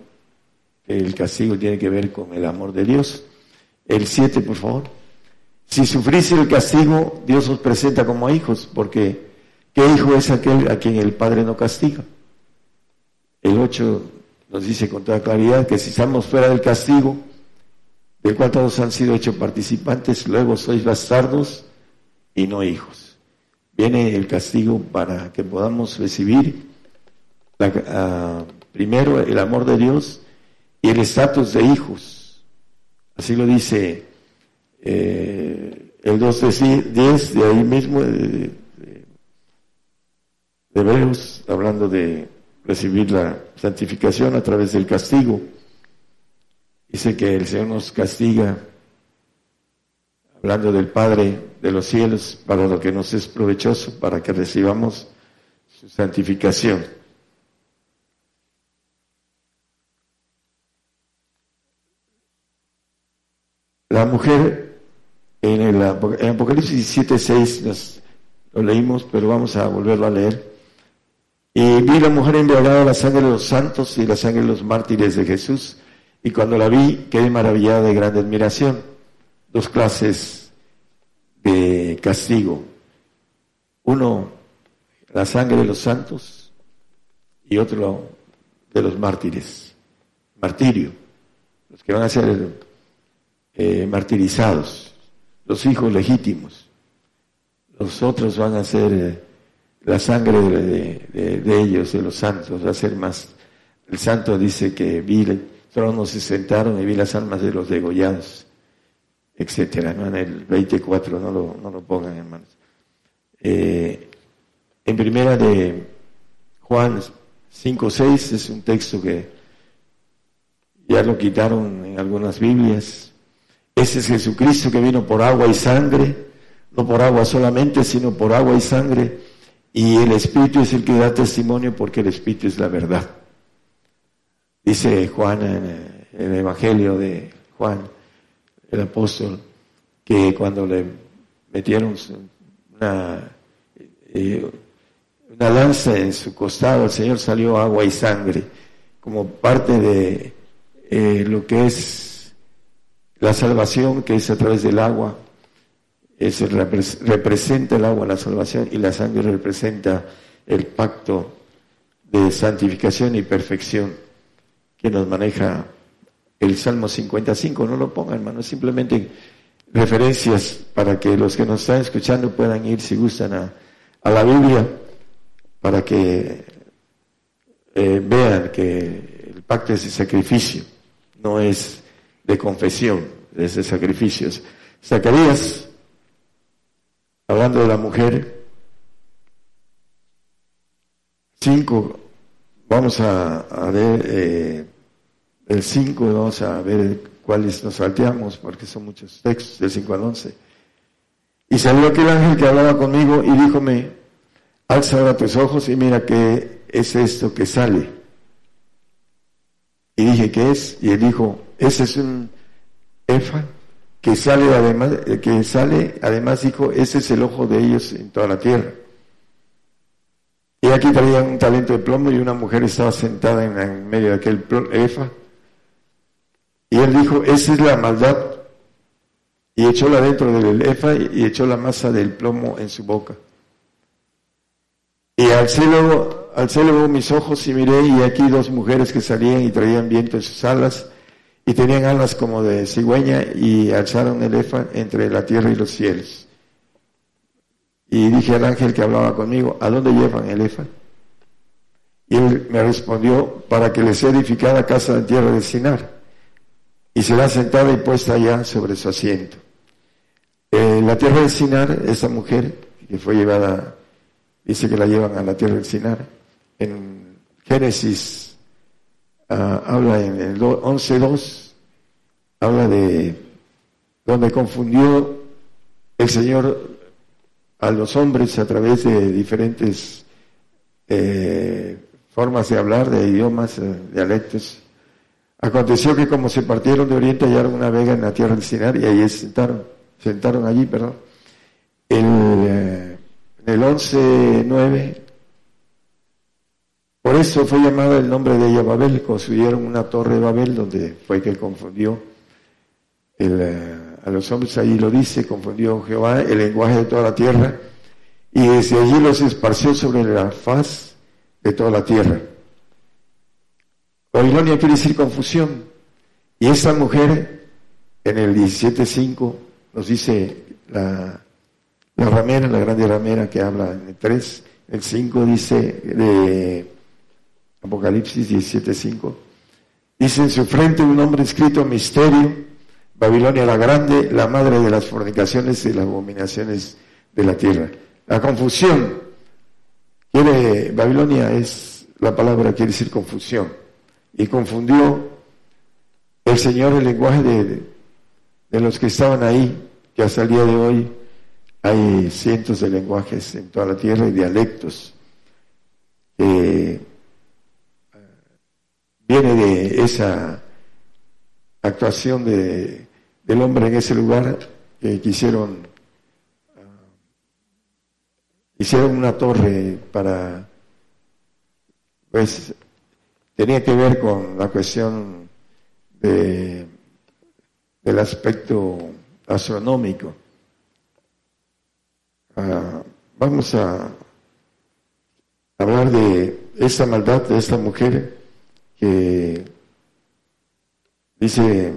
el castigo tiene que ver con el amor de Dios. El 7, por favor. Si sufrís el castigo, Dios os presenta como hijos, porque ¿qué hijo es aquel a quien el Padre no castiga? El 8 nos dice con toda claridad que si estamos fuera del castigo, del cual han sido hechos participantes, luego sois bastardos y no hijos. Viene el castigo para que podamos recibir Ah, primero el amor de Dios y el estatus de hijos. Así lo dice eh, el 12.10 de ahí mismo, de, de, hablando de recibir la santificación a través del castigo. Dice que el Señor nos castiga, hablando del Padre de los cielos, para lo que nos es provechoso, para que recibamos su santificación. La mujer, en el Apocalipsis 17.6 lo leímos, pero vamos a volverlo a leer. Y vi la mujer embriagada la sangre de los santos y la sangre de los mártires de Jesús. Y cuando la vi, quedé maravillada de grande admiración. Dos clases de castigo. Uno, la sangre de los santos y otro de los mártires. Martirio. Los que van a ser eh, martirizados, los hijos legítimos. Los otros van a ser eh, la sangre de, ellos, de los santos, va a ser más. El santo dice que vi el trono, se sentaron y vi las almas de los degollados, etcétera. ¿no? En el 24, no lo, no lo pongan, hermanos. Eh, en primera de Juan 5.6 es un texto que ya lo quitaron en algunas Biblias, ese es Jesucristo que vino por agua y sangre, no por agua solamente, sino por agua y sangre. Y el Espíritu es el que da testimonio porque el Espíritu es la verdad. Dice Juan en el Evangelio de Juan, el apóstol, que cuando le metieron una, eh, una lanza en su costado, el Señor salió agua y sangre, como parte de eh, lo que es la salvación que es a través del agua, es representa el agua la salvación y la sangre representa el pacto de santificación y perfección que nos maneja el Salmo 55. No lo pongan, hermano, simplemente referencias para que los que nos están escuchando puedan ir, si gustan, a, la Biblia, para que eh, vean que el pacto es de sacrificio, no es de confesión, de ese sacrificios. Zacarías, hablando de la mujer, cinco, vamos a, ver eh, el cinco, vamos a ver cuáles nos salteamos, porque son muchos textos, del 5 al 11. Y salió aquel ángel que hablaba conmigo y díjome, alza ahora tus ojos y mira qué es esto que sale. Y dije, ¿qué es? Y él dijo, ese es un Efa, que sale además, que sale, además dijo, ese es el ojo de ellos en toda la tierra. Y aquí traían un talento de plomo y una mujer estaba sentada en, medio de aquel efa. Y él dijo, esa es la maldad. Y echóla dentro del efa y echó la masa del plomo en su boca. Y al cielo, al cielo mis ojos y miré y aquí dos mujeres que salían y traían viento en sus alas y tenían alas como de cigüeña y alzaron el efa entre la tierra y los cielos. Y dije al ángel que hablaba conmigo, ¿a dónde llevan el efa? Y él me respondió, para que les sea edificada casa en tierra de Sinar. Y será sentada y puesta allá sobre su asiento. En la tierra de Sinar, esa mujer que fue llevada dice que la llevan a la tierra del Sinar. En Génesis ah, habla en el 11.2, habla de donde confundió el Señor a los hombres a través de diferentes eh, formas de hablar, de idiomas, eh, dialectos. Aconteció que como se partieron de oriente hallaron una vega en la tierra del Sinar y ahí sentaron, sentaron allí, perdón. El, eh, en el 11.9, por eso fue llamado el nombre de ella Babel, construyeron una torre de Babel donde fue que confundió eh, a los hombres, ahí lo dice, confundió Jehová el lenguaje de toda la tierra y desde allí los esparció sobre la faz de toda la tierra. Babilonia quiere decir confusión y esta mujer en el 17.5 nos dice la la ramera, la grande ramera que habla en el 3, el 5 dice de Apocalipsis 17.5, dice en su frente un nombre escrito misterio, Babilonia la grande, la madre de las fornicaciones y las abominaciones de la tierra. La confusión, quiere, Babilonia es, la palabra quiere decir confusión, y confundió el Señor el lenguaje de, de los que estaban ahí, que hasta el día de hoy hay cientos de lenguajes en toda la tierra y dialectos eh, viene de esa actuación de, del hombre en ese lugar que quisieron ah, hicieron una torre para pues tenía que ver con la cuestión de, del aspecto astronómico. Ah, vamos a hablar de esa maldad de esta mujer dice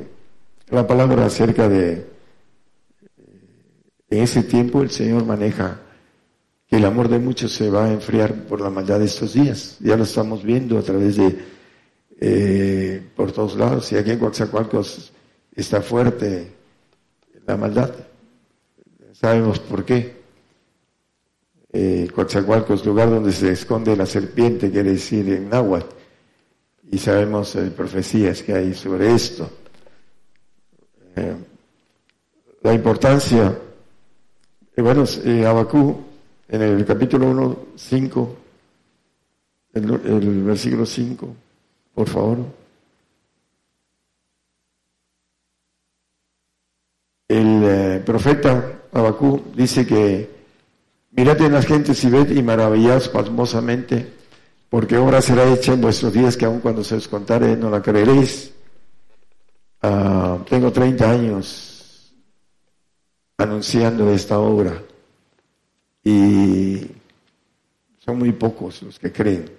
la palabra acerca de en ese tiempo el Señor maneja que el amor de muchos se va a enfriar por la maldad de estos días. Ya lo estamos viendo a través de eh, por todos lados y aquí en Coatzacoalcos está fuerte la maldad. Sabemos por qué eh, Coatzacoalcos, lugar donde se esconde la serpiente, quiere decir en náhuatl. Y sabemos eh, profecías que hay sobre esto. Eh, la importancia, eh, bueno, Abacú, en el capítulo 1, 5, el, versículo 5, por favor. El profeta Abacú dice que Mirad en las gentes y ved y maravillaos pasmosamente, porque obra será hecha en vuestros días que aun cuando se os contare no la creeréis. Ah, tengo 30 años anunciando esta obra y son muy pocos los que creen.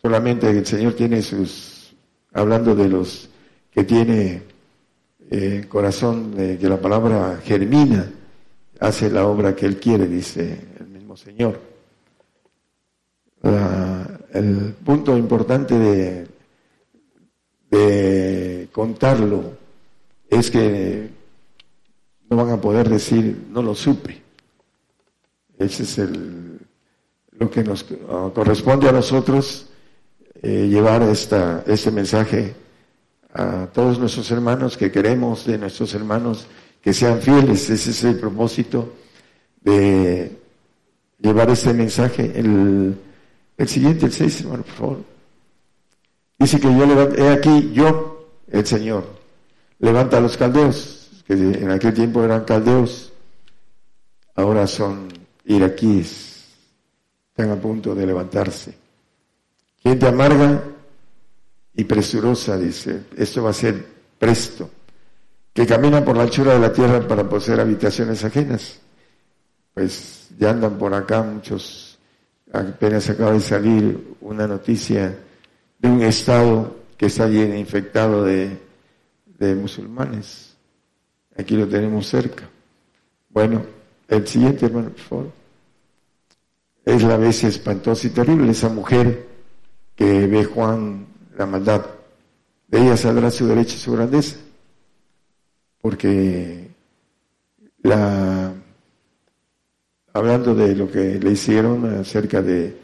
Solamente el Señor tiene sus, hablando de los que tiene eh, corazón de que la palabra germina hace la obra que Él quiere, dice el mismo Señor. El punto importante de, contarlo es que no van a poder decir, no lo supe. Ese es el, lo que nos corresponde a nosotros, eh, llevar esta, este mensaje a todos nuestros hermanos que queremos de nuestros hermanos que sean fieles. Ese es el propósito de llevar este mensaje. El, el siguiente, el 6, hermano, por favor. Dice que yo levanto, he aquí yo, el Señor, levanta a los caldeos, que en aquel tiempo eran caldeos, ahora son iraquíes, están a punto de levantarse. Gente amarga y presurosa, dice, esto va a ser presto, que camina por la anchura de la tierra para poseer habitaciones ajenas. Pues ya andan por acá muchos, apenas acaba de salir una noticia de un estado que está lleno, infectado de, de musulmanes. Aquí lo tenemos cerca. Bueno, el siguiente, hermano, por favor. Es la vez espantosa y terrible esa mujer que ve Juan la maldad. De ella saldrá su derecho y su grandeza. Porque la hablando de lo que le hicieron acerca de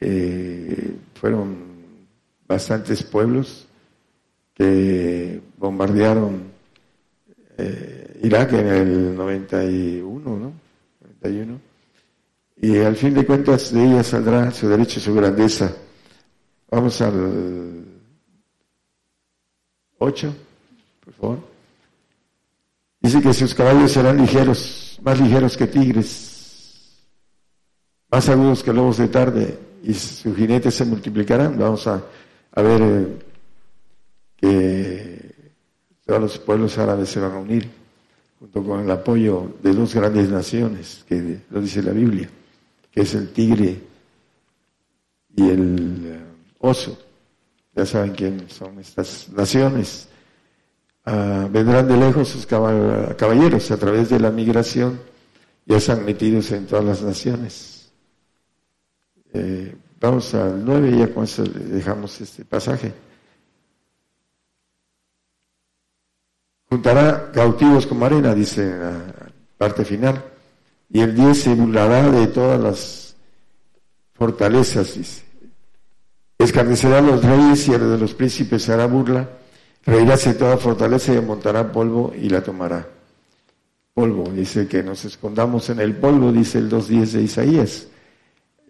eh, fueron bastantes pueblos que bombardearon eh, Irak en el 91, ¿no? 91. Y al fin de cuentas de ella saldrá su derecho y su grandeza. Vamos al 8, por favor. Dice que sus caballos serán ligeros, más ligeros que tigres, más agudos que lobos de tarde, y sus jinetes se multiplicarán. Vamos a, ver eh, que todos los pueblos árabes se van a unir, junto con el apoyo de dos grandes naciones, que lo dice la Biblia, que es el tigre y el eh, oso. Ya saben quién son estas naciones. Ah, vendrán de lejos sus caballeros a través de la migración, ya están metidos en todas las naciones. Eh, vamos al 9 y ya con eso dejamos este pasaje. Juntará cautivos como arena, dice la parte final, y el 10 se burlará de todas las fortalezas, dice. Escarnecerá a los reyes y a los de los príncipes se hará burla, reirá de toda fortaleza y montará polvo y la tomará. Polvo, dice que nos escondamos en el polvo, dice el 2.10 de Isaías,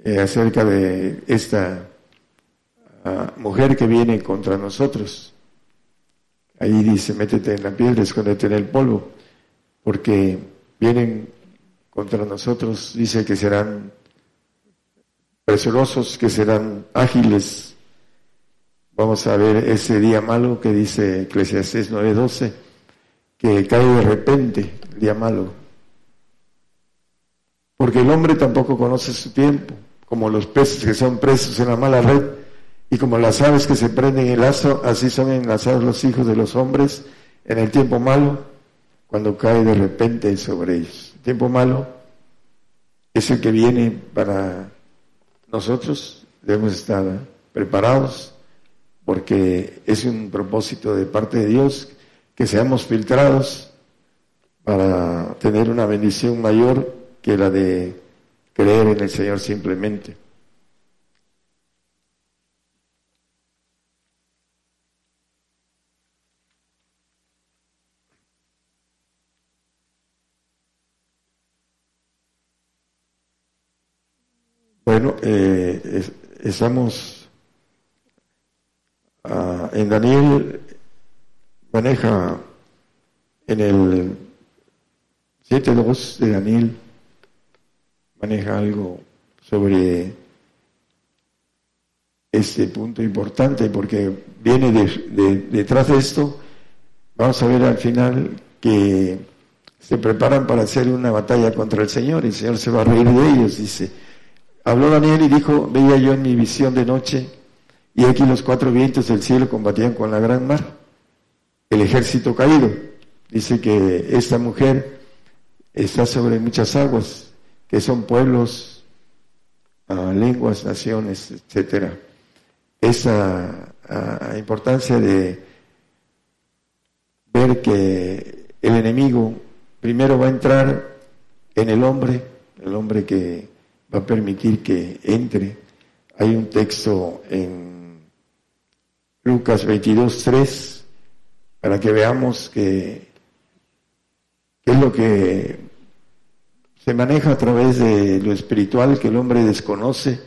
eh, acerca de esta ah, mujer que viene contra nosotros. Ahí dice, métete en la piedra, escóndete en el polvo, porque vienen contra nosotros, dice que serán presurosos, que serán ágiles. Vamos a ver ese día malo que dice Eclesiastes 9:12, que cae de repente, el día malo. Porque el hombre tampoco conoce su tiempo, como los peces que son presos en la mala red, y como las aves que se prenden en el lazo, así son enlazados los hijos de los hombres en el tiempo malo, cuando cae de repente sobre ellos. El tiempo malo es el que viene para nosotros debemos estar preparados porque es un propósito de parte de Dios que seamos filtrados para tener una bendición mayor que la de creer en el Señor simplemente. Bueno, eh, estamos ah, en Daniel, maneja en el 7.2 de Daniel, maneja algo sobre este punto importante porque viene detrás de esto, vamos a ver al final que se preparan para hacer una batalla contra el Señor y el Señor se va a reír de ellos, dice Habló Daniel y dijo, veía yo en mi visión de noche, y aquí los cuatro vientos del cielo combatían con la gran mar, el ejército caído. Dice que esta mujer está sobre muchas aguas, que son pueblos, ah, lenguas, naciones, etcétera. Esa ah, importancia de ver que el enemigo primero va a entrar en el hombre, el hombre que va a permitir que entre. Hay un texto en Lucas 22, 3, para que veamos que, es lo que se maneja a través de lo espiritual que el hombre desconoce.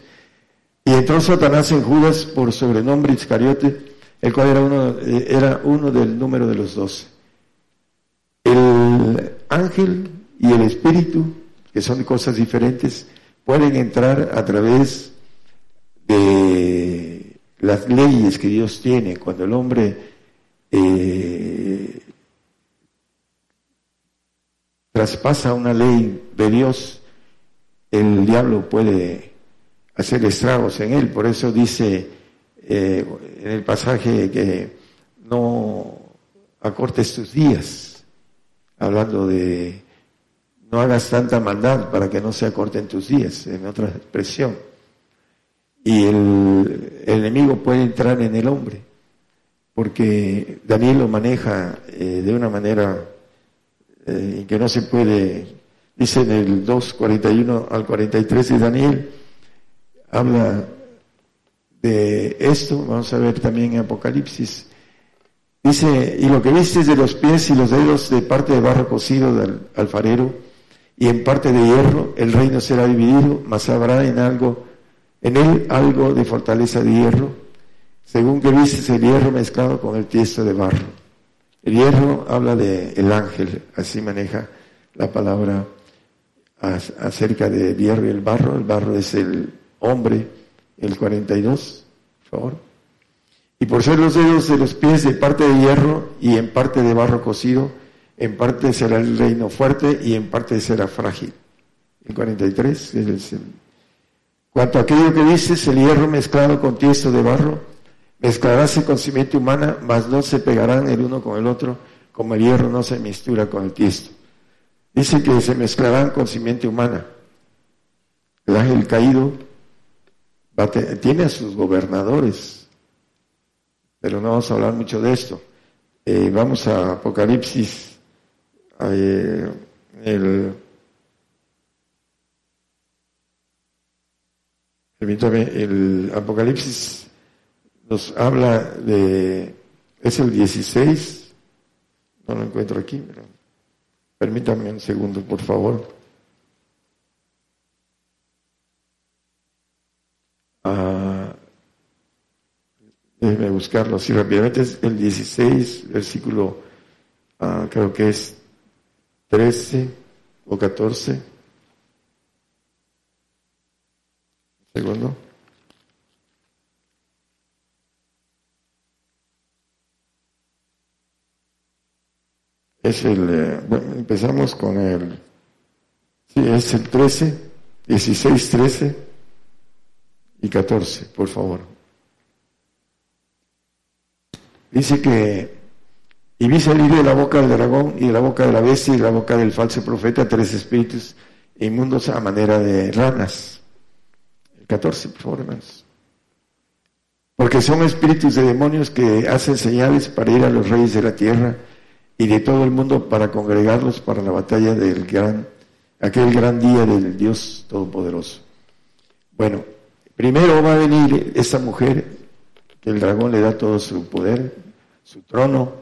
Y entró Satanás en Judas por sobrenombre Iscariote, el cual era uno, era uno del número de los doce. El ángel y el espíritu, que son cosas diferentes, pueden entrar a través de las leyes que Dios tiene. Cuando el hombre eh, traspasa una ley de Dios, el diablo puede hacer estragos en él. Por eso dice eh, en el pasaje que no acortes tus días, hablando de no hagas tanta maldad para que no se acorten tus días, en otra expresión. Y el, enemigo puede entrar en el hombre, porque Daniel lo maneja eh, de una manera eh, que no se puede, dice en el 2.41 al 43 de Daniel, habla de esto, vamos a ver también en Apocalipsis, dice, y lo que viste de los pies y los dedos de parte de barro cocido del alfarero, y en parte de hierro, el reino será dividido, mas habrá en algo, en él algo de fortaleza de hierro, según que viste el hierro mezclado con el tiesto de barro. El hierro habla de el ángel, así maneja la palabra acerca del hierro y el barro. El barro es el hombre, el 42, por favor. Y por ser los dedos de los pies de parte de hierro y en parte de barro cocido, en parte será el reino fuerte y en parte será frágil. El 43 es el... Cuanto a aquello que dices, el hierro mezclado con tiesto de barro, mezclaráse con simiente humana, mas no se pegarán el uno con el otro, como el hierro no se mistura con el tiesto. Dice que se mezclarán con simiente humana. El ángel caído tiene a sus gobernadores, pero no vamos a hablar mucho de esto. Eh, vamos a Apocalipsis el, el Apocalipsis nos habla de, es el 16, no lo encuentro aquí, pero permítanme un segundo, por favor. Ah, déjeme buscarlo así rápidamente, es el 16, versículo, ah, creo que es 13 o 14. Segundo. Es el, eh, bueno, empezamos con el, sí, es el 13, 16, 13 y 14, por favor. Dice que y vi salir de la boca del dragón y de la boca de la bestia y de la boca del falso profeta tres espíritus inmundos a manera de ranas. El 14, por favor, hermanos. Porque son espíritus de demonios que hacen señales para ir a los reyes de la tierra y de todo el mundo para congregarlos para la batalla del gran, aquel gran día del Dios Todopoderoso. Bueno, primero va a venir esta mujer, que el dragón le da todo su poder, su trono,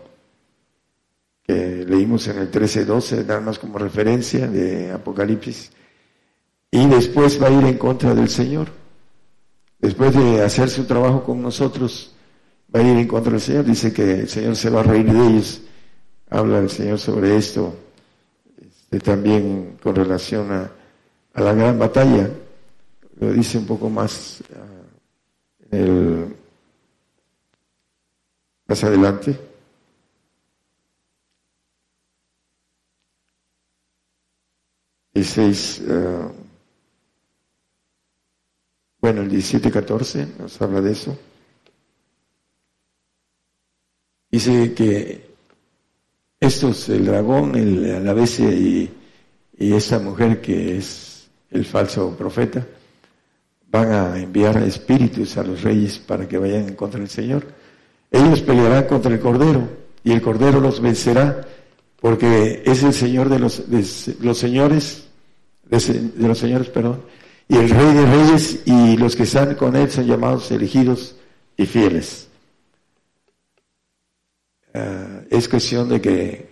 que leímos en el 13-12, nada más como referencia de Apocalipsis, y después va a ir en contra del Señor. Después de hacer su trabajo con nosotros, va a ir en contra del Señor. Dice que el Señor se va a reír de ellos. Habla el Señor sobre esto, este, también con relación a, la gran batalla. Lo dice un poco más uh, el, más adelante. Uh, bueno, el 17-14 nos habla de eso. Dice que estos, el dragón, el, la bestia y, y esta mujer que es el falso profeta, van a enviar espíritus a los reyes para que vayan contra del Señor. Ellos pelearán contra el Cordero y el Cordero los vencerá porque es el Señor de los, de los señores de, los señores, perdón, y el rey de reyes y los que están con él son llamados elegidos y fieles. Ah, es cuestión de que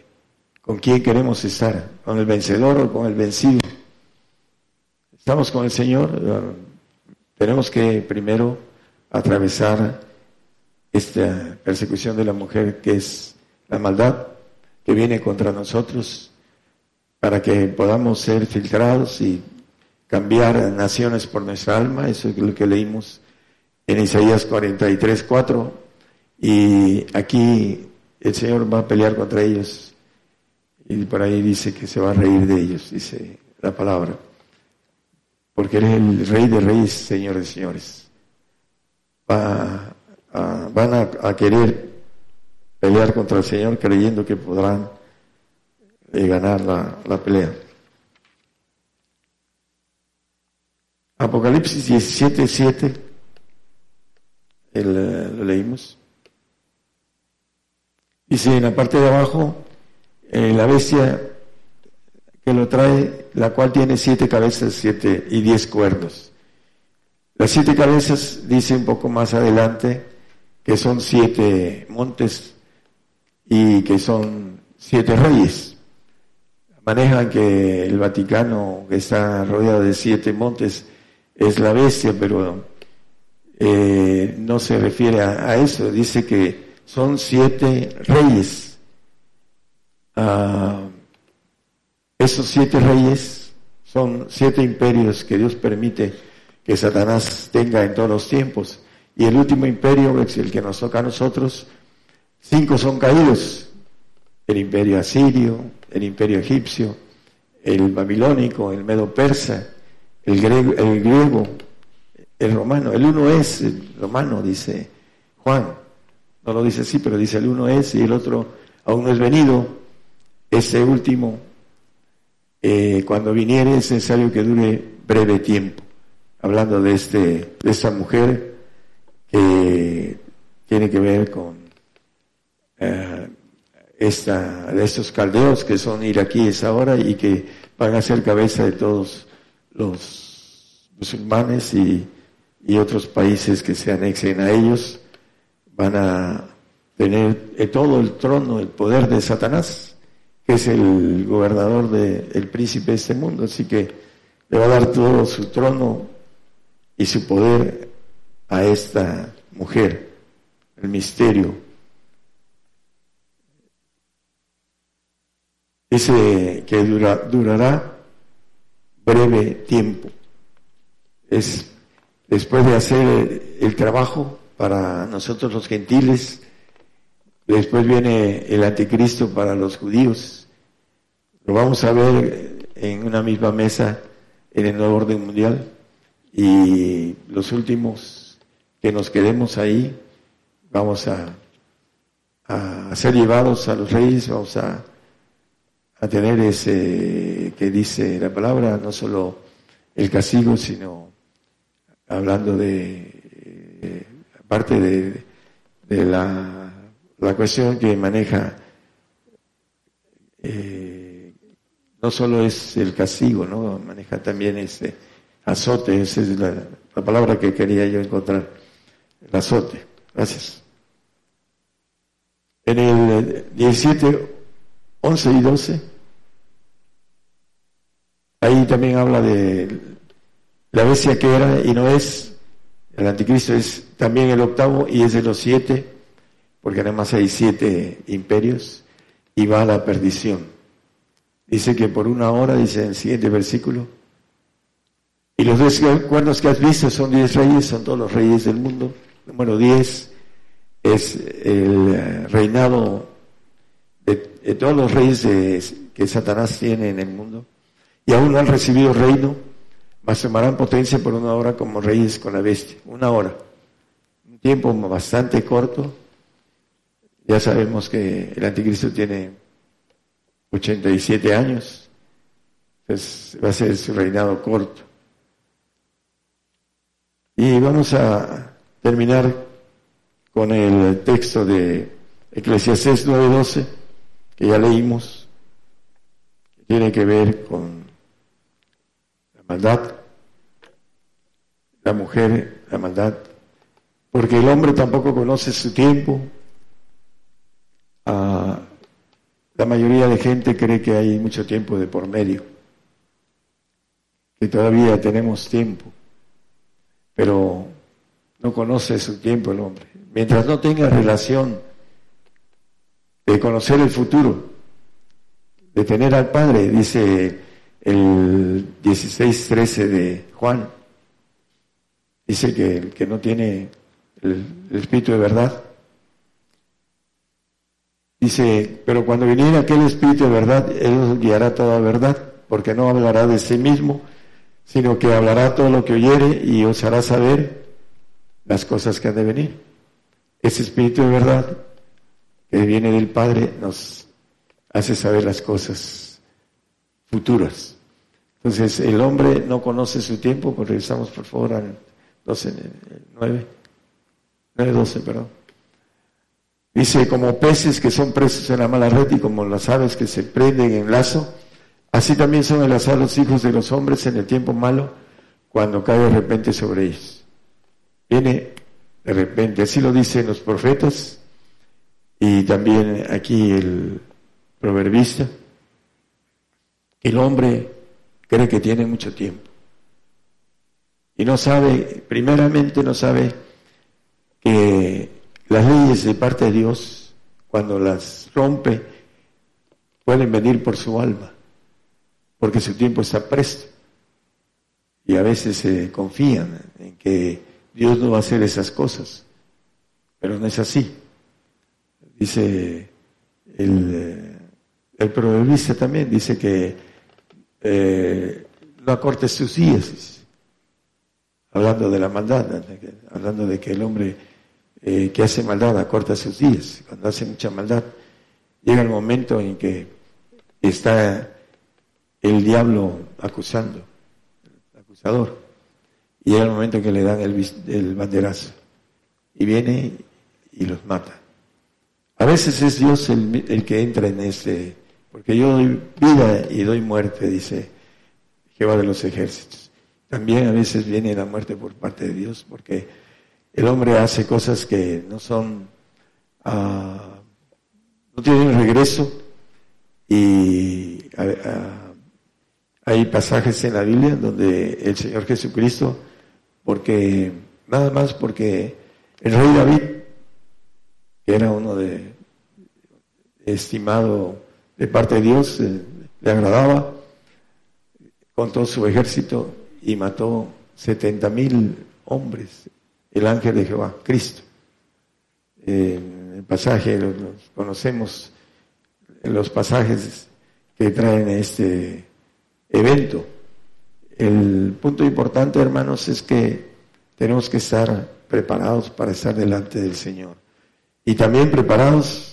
con quién queremos estar, con el vencedor o con el vencido. Estamos con el Señor, ah, tenemos que primero atravesar esta persecución de la mujer que es la maldad que viene contra nosotros para que podamos ser filtrados y cambiar naciones por nuestra alma, eso es lo que leímos en Isaías 43, 4, y aquí el Señor va a pelear contra ellos, y por ahí dice que se va a reír de ellos, dice la palabra, porque Él es el Rey de Reyes, Señor de Señores. Va van a, querer pelear contra el Señor creyendo que podrán eh, ganar la, la pelea. Apocalipsis 17, 7, el, eh, lo leímos. Dice en la parte de abajo, eh, la bestia que lo trae, la cual tiene siete cabezas siete y diez cuernos. Las siete cabezas, dice un poco más adelante, que son siete montes y que son siete reyes. Manejan que el Vaticano, que está rodeado de siete montes, es la bestia, pero eh, no se refiere a, eso. Dice que son siete reyes. Ah, esos siete reyes son siete imperios que Dios permite que Satanás tenga en todos los tiempos. Y el último imperio el que nos toca a nosotros. Cinco son caídos. El imperio asirio, el imperio egipcio, el babilónico, el medo persa, el el, griego, el romano. El uno es el romano, dice Juan. No lo dice así, pero dice el uno es y el otro aún no es venido. Ese último, eh, cuando viniere es necesario que dure breve tiempo. Hablando de, este, de esta mujer que tiene que ver con eh, esta, de estos caldeos que son iraquíes ahora y que van a ser cabeza de todos los musulmanes y, y otros países que se anexen a ellos, van a tener todo el trono, el poder de Satanás, que es el gobernador del el príncipe de este mundo. Así que le va a dar todo su trono y su poder a esta mujer, el misterio. Dice que durará breve tiempo. Es después de hacer el trabajo para nosotros los gentiles, después viene el anticristo para los judíos. Lo vamos a ver en una misma mesa en el nuevo orden mundial y los últimos que nos quedemos ahí, vamos a, a ser llevados a los reyes, vamos a, a tener ese que dice la palabra, no solo el castigo, sino hablando de, aparte de, la, cuestión que maneja, eh, no solo es el castigo, ¿no? Maneja también ese azote, esa es la, la palabra que quería yo encontrar el azote. Gracias. En el 17, 11 y 12, ahí también habla de la bestia que era y no es, el anticristo es también el octavo y es de los siete, porque además hay siete imperios y va a la perdición. Dice que por una hora, dice en el siguiente versículo, y los dos cuernos que has visto son diez reyes, son todos los reyes del mundo Número 10 es el reinado de, todos los reyes que Satanás tiene en el mundo. Y aún no han recibido reino, mas tomarán potencia por una hora como reyes con la bestia. Una hora. Un tiempo bastante corto. Ya sabemos que el anticristo tiene 87 años. Entonces va a ser su reinado corto. Y vamos a terminar con el texto de Eclesiastés 9:12, que ya leímos, que tiene que ver con maldad, la mujer, la maldad, porque el hombre tampoco conoce su tiempo. Ah, la mayoría de gente cree que hay mucho tiempo de por medio, que todavía tenemos tiempo, pero no conoce su tiempo el hombre. Mientras no tenga relación de conocer el futuro, de tener al Padre, dice el 16-13 de Juan. Dice que el que no tiene el, Espíritu de verdad, dice, pero cuando viniera aquel Espíritu de verdad, Él os guiará toda verdad, porque no hablará de sí mismo, sino que hablará todo lo que oyere y os hará saber las cosas que han de venir. Ese Espíritu de verdad que viene del Padre nos hace saber las cosas futuras. Entonces, el hombre no conoce su tiempo, porque regresamos por favor al 12, 9, 9, 12, perdón. Dice, como peces que son presos en la mala red y como las aves que se prenden en lazo, así también son enlazados los hijos de los hombres en el tiempo malo, cuando cae de repente sobre ellos. Viene de repente, así lo dicen los profetas y también aquí el proverbista. El hombre cree que tiene mucho tiempo y no sabe, primeramente no sabe que las leyes de parte de Dios, cuando las rompe, pueden venir por su alma, porque su tiempo está presto. Y a veces se confían en que Dios no va a hacer esas cosas, pero no es así. Dice el, el proverbista también, dice que eh, no acorte sus días, hablando de la maldad, hablando de que el hombre eh, que hace maldad acorta sus días. Cuando hace mucha maldad, llega el momento en que está el diablo acusando, el acusador, y llega el momento en que le dan el, el banderazo, y viene y los mata. A veces es Dios el, el que entra en ese, porque yo doy vida y doy muerte, dice Jehová de los ejércitos. También a veces viene la muerte por parte de Dios, porque el hombre hace cosas que no son, uh, no tienen regreso y hay pasajes en la Biblia donde el Señor Jesucristo, porque nada más porque el rey David, que era uno de estimado de parte de Dios, eh, le agradaba, con todo su ejército y mató setenta mil hombres, el ángel de Jehová, Cristo. el pasaje, conocemos los pasajes que traen este evento. El punto importante, hermanos, es que tenemos que estar preparados para estar delante del Señor. Y también preparados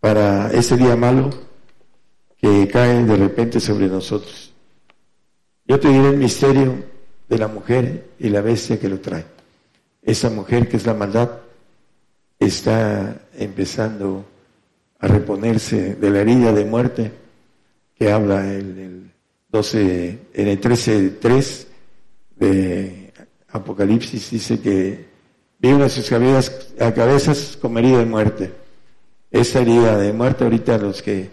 para ese día malo que cae de repente sobre nosotros. Yo te diré el misterio de la mujer y la bestia que lo trae. Esa mujer que es la maldad está empezando a reponerse de la herida de muerte que habla el 12, en el 13.3 de Apocalipsis, dice que vino a sus cabezas, a cabezas como herida de muerte. Esa herida de muerte ahorita los que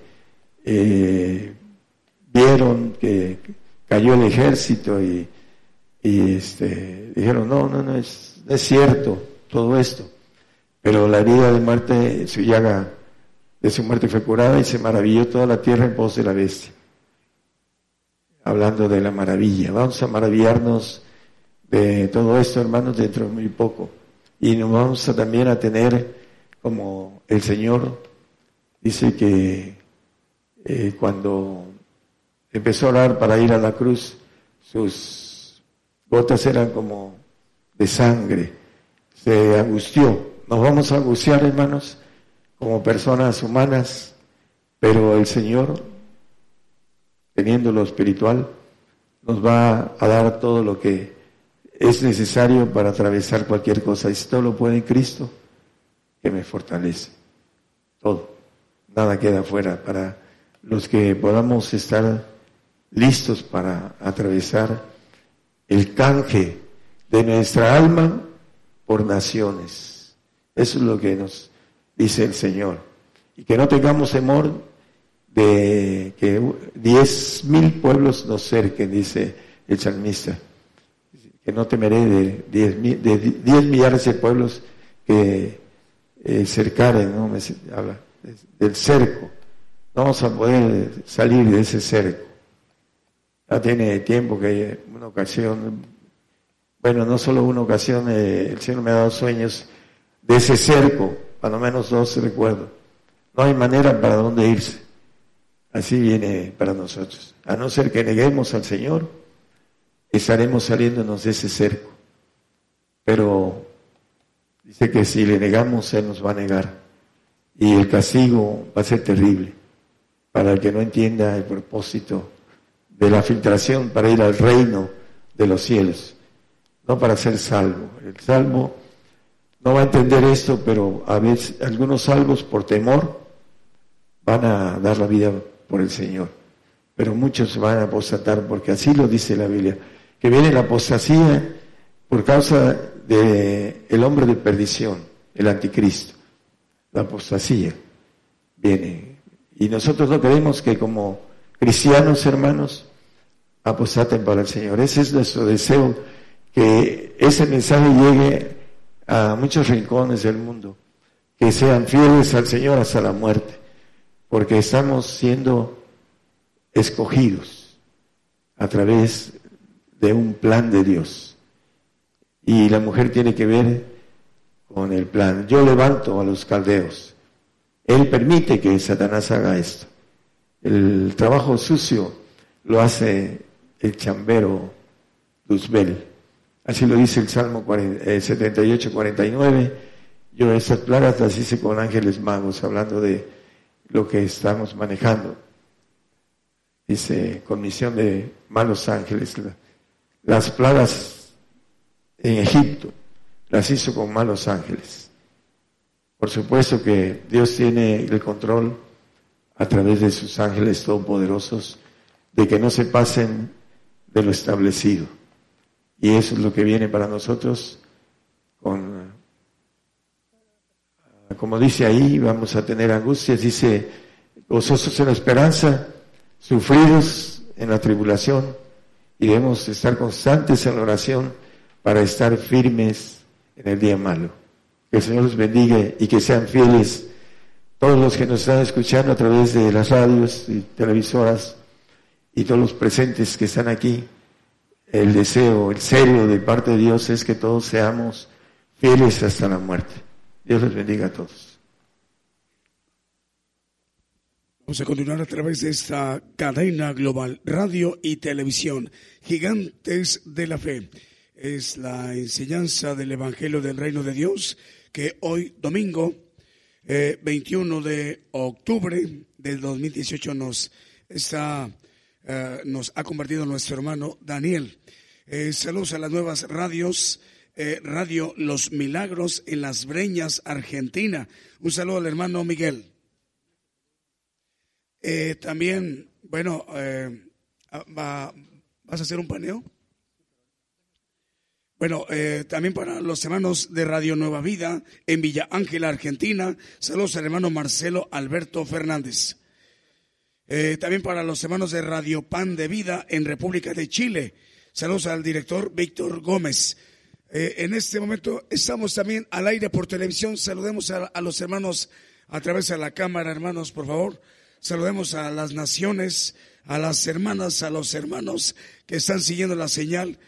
eh, vieron que cayó el ejército y, este, dijeron, no, no, no es, cierto todo esto. Pero la herida de muerte, su llaga de su muerte fue curada y se maravilló toda la tierra en pos de la bestia. Hablando de la maravilla. Vamos a maravillarnos de todo esto, hermanos, dentro de muy poco. Y nos vamos también a tener, como el Señor dice que eh, cuando empezó a orar para ir a la cruz, sus botas eran como de sangre, se angustió. Nos vamos a angustiar, hermanos, como personas humanas, pero el Señor, teniendo lo espiritual, nos va a dar todo lo que es necesario para atravesar cualquier cosa. Y todo lo puede Cristo, que me fortalece. Todo. Nada queda fuera para los que podamos estar listos para atravesar el canje de nuestra alma por naciones. Eso es lo que nos dice el Señor. Y que no tengamos temor de que diez mil pueblos nos cerquen, dice el salmista. Que no temeré de diez, mil, de diez millares de pueblos que eh, cercaren, ¿no? Me habla del cerco. Vamos a poder salir de ese cerco Ya tiene tiempo que una ocasión, bueno, no solo una ocasión, eh, el Señor me ha dado sueños de ese cerco, cuando menos dos recuerdo. No hay manera para dónde irse. Así viene para nosotros. A no ser que neguemos al Señor, estaremos saliéndonos de ese cerco. Pero dice que si le negamos, Él nos va a negar. Y el castigo va a ser terrible para el que no entienda el propósito de la filtración para ir al reino de los cielos, no para ser salvo. El salvo no va a entender esto, pero a veces algunos salvos por temor van a dar la vida por el Señor. Pero muchos van a apostatar porque así lo dice la Biblia, que viene la apostasía por causa de el hombre de perdición, el anticristo. La apostasía viene. Y nosotros no queremos que como cristianos hermanos apostaten para el Señor. Ese es nuestro deseo, que ese mensaje llegue a muchos rincones del mundo, que sean fieles al Señor hasta la muerte, porque estamos siendo escogidos a través de un plan de Dios. Y la mujer tiene que ver con el plan. Yo levanto a los caldeos. Él permite que Satanás haga esto. El trabajo sucio lo hace el chambero Luzbel. Así lo dice el Salmo 78, 49. Eh, Yo esas plagas las hice con ángeles magos, hablando de lo que estamos manejando. Dice, con misión de malos ángeles. Las plagas en Egipto las hizo con malos ángeles. Por supuesto que Dios tiene el control a través de sus ángeles todopoderosos de que no se pasen de lo establecido. Y eso es lo que viene para nosotros con, como dice ahí, vamos a tener angustias, dice, gozosos en la esperanza, sufridos en la tribulación, y debemos estar constantes en la oración para estar firmes en el día malo. Que el Señor los bendiga y que sean fieles todos los que nos están escuchando a través de las radios y televisoras y todos los presentes que están aquí el deseo, el serio de parte de Dios es que todos seamos fieles hasta la muerte. Dios les bendiga a todos. Vamos a continuar a través de esta cadena global, radio y televisión, gigantes de la fe. Es la enseñanza del Evangelio del Reino de Dios que hoy, domingo, 21 eh, de octubre del 2018, nos está eh, nos ha convertido nuestro hermano Daniel. Eh, saludos a las nuevas radios. Radio Los Milagros en Las Breñas, Argentina. Un saludo al hermano Miguel. también, bueno, ah, ¿vas a hacer un paneo? Bueno, también para los hermanos de Radio Nueva Vida en Villa Ángela, Argentina. Saludos al hermano Marcelo Alberto Fernández. Eh, también para los hermanos de Radio Pan de Vida en República de Chile. Saludos al director Víctor Gómez. Eh, en este momento estamos también al aire por televisión. Saludemos a, los hermanos a través de la cámara, hermanos, por favor. Saludemos a las naciones, a las hermanas, a los hermanos que están siguiendo la señal.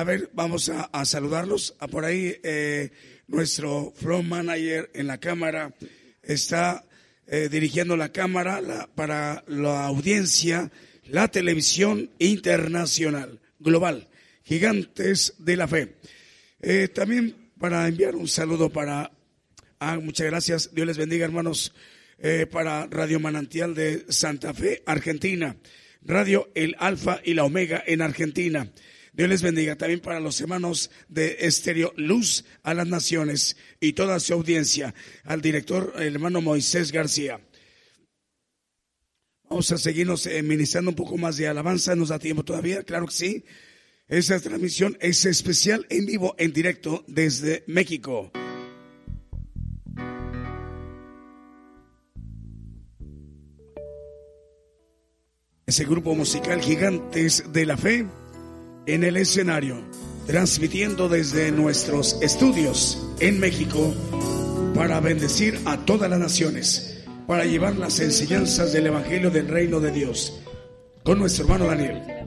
A ver, vamos a, saludarlos. A por ahí eh, nuestro flow manager en la cámara está eh, dirigiendo la cámara para la audiencia, la televisión internacional, global, gigantes de la fe. Eh, también para enviar un saludo para, ah, muchas gracias, Dios les bendiga hermanos, eh, para Radio Manantial de Santa Fe, Argentina, Radio El Alfa y la Omega en Argentina. Dios les bendiga también para los hermanos de Estéreo Luz a las Naciones y toda su audiencia, al director, el hermano Moisés García. Vamos a seguirnos eh, ministrando un poco más de alabanza, ¿nos da tiempo todavía? Claro que sí. Esta transmisión es especial en vivo, en directo desde México. Ese grupo musical Gigantes de la Fe en el escenario, transmitiendo desde nuestros estudios en México para bendecir a todas las naciones, para llevar las enseñanzas del Evangelio del Reino de Dios, con nuestro hermano Daniel.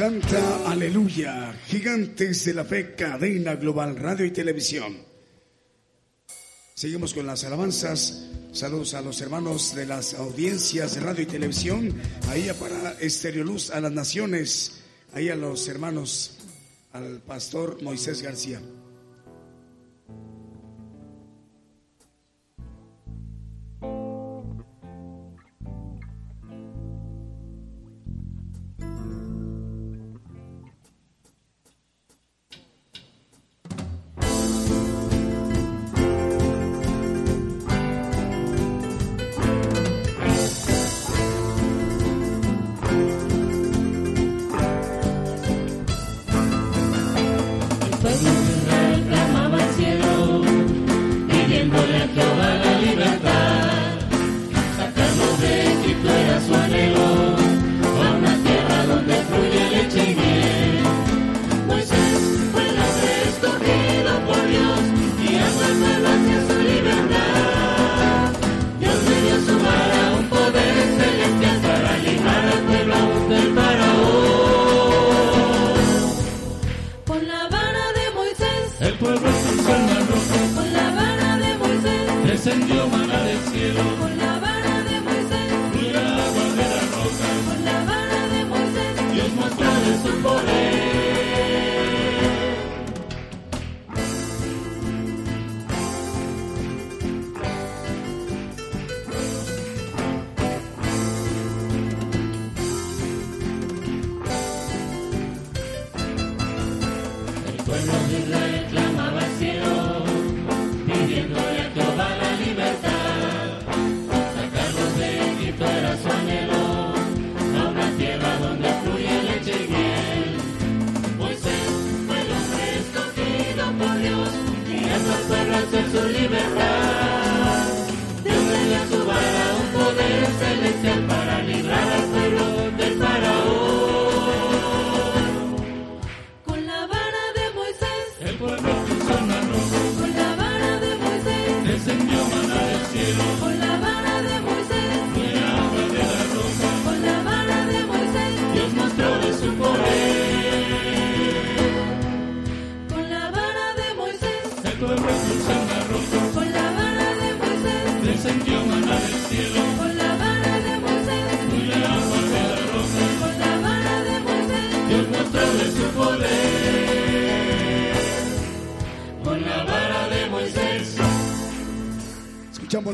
Canta Aleluya, Gigantes de la Fe, Cadena Global Radio y Televisión. Seguimos con las alabanzas. Saludos a los hermanos de las audiencias de radio y televisión. Ahí para Estereoluz a las naciones. Ahí a los hermanos, al pastor Moisés García.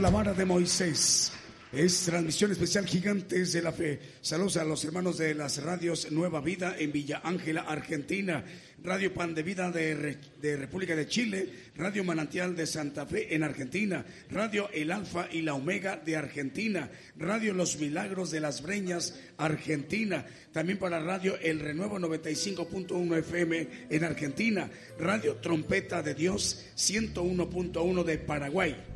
la vara de Moisés. Es transmisión especial Gigantes de la Fe. Saludos a los hermanos de las radios Nueva Vida en Villa Ángela, Argentina. Radio Pan de Vida de, República de Chile. Radio Manantial de Santa Fe en Argentina. Radio El Alfa y la Omega de Argentina. Radio Los Milagros de las Breñas, Argentina. También para Radio El Renuevo 95.1 FM en Argentina. Radio Trompeta de Dios 101.1 de Paraguay.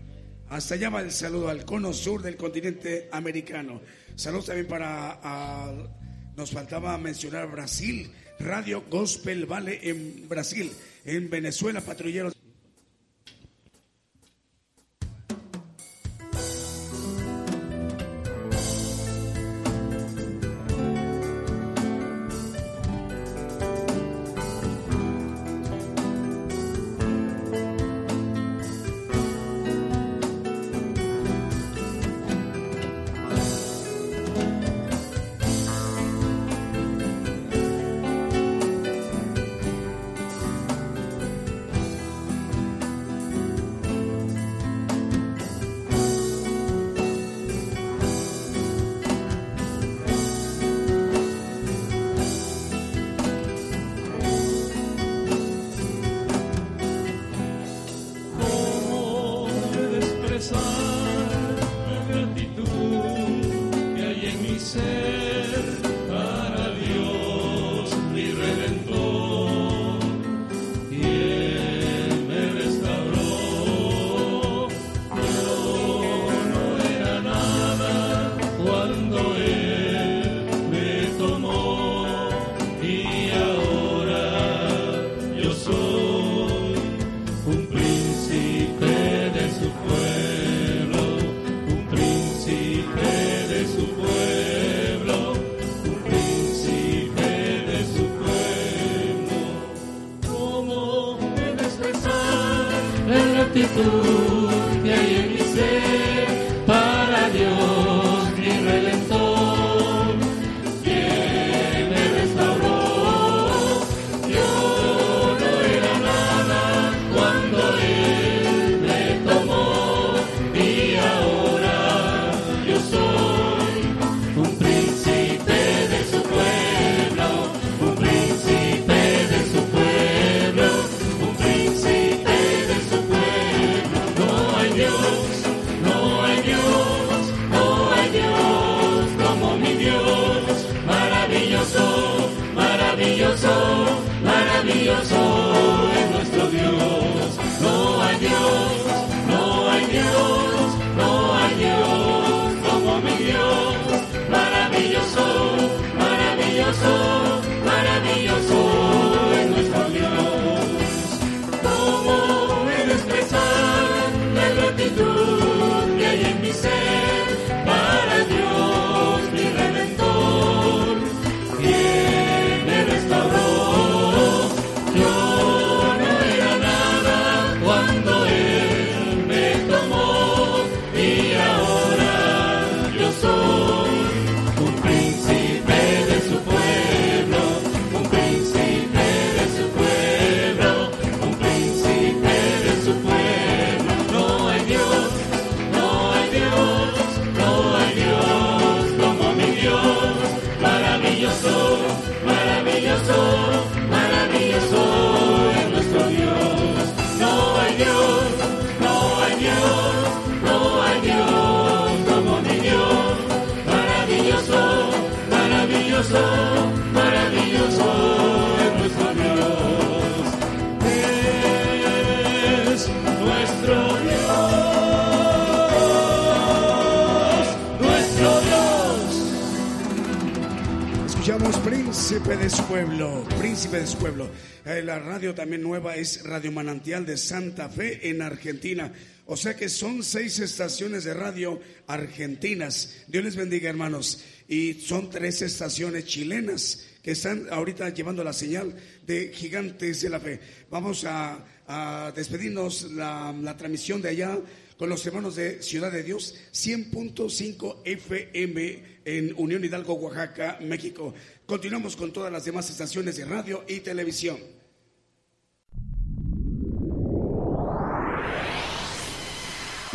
Hasta allá va el saludo al cono sur del continente americano. Saludos también para... Nos faltaba mencionar Brasil, Radio Gospel Vale en Brasil, en Venezuela, patrulleros. Es Radio Manantial de Santa Fe en Argentina. O sea que son seis estaciones de radio argentinas. Dios les bendiga, hermanos. Y son tres estaciones chilenas que están ahorita llevando la señal de Gigantes de la Fe. Vamos a, despedirnos la, la transmisión de allá con los hermanos de Ciudad de Dios, 100.5 FM en Unión Hidalgo, Oaxaca, México. Continuamos con todas las demás estaciones de radio y televisión.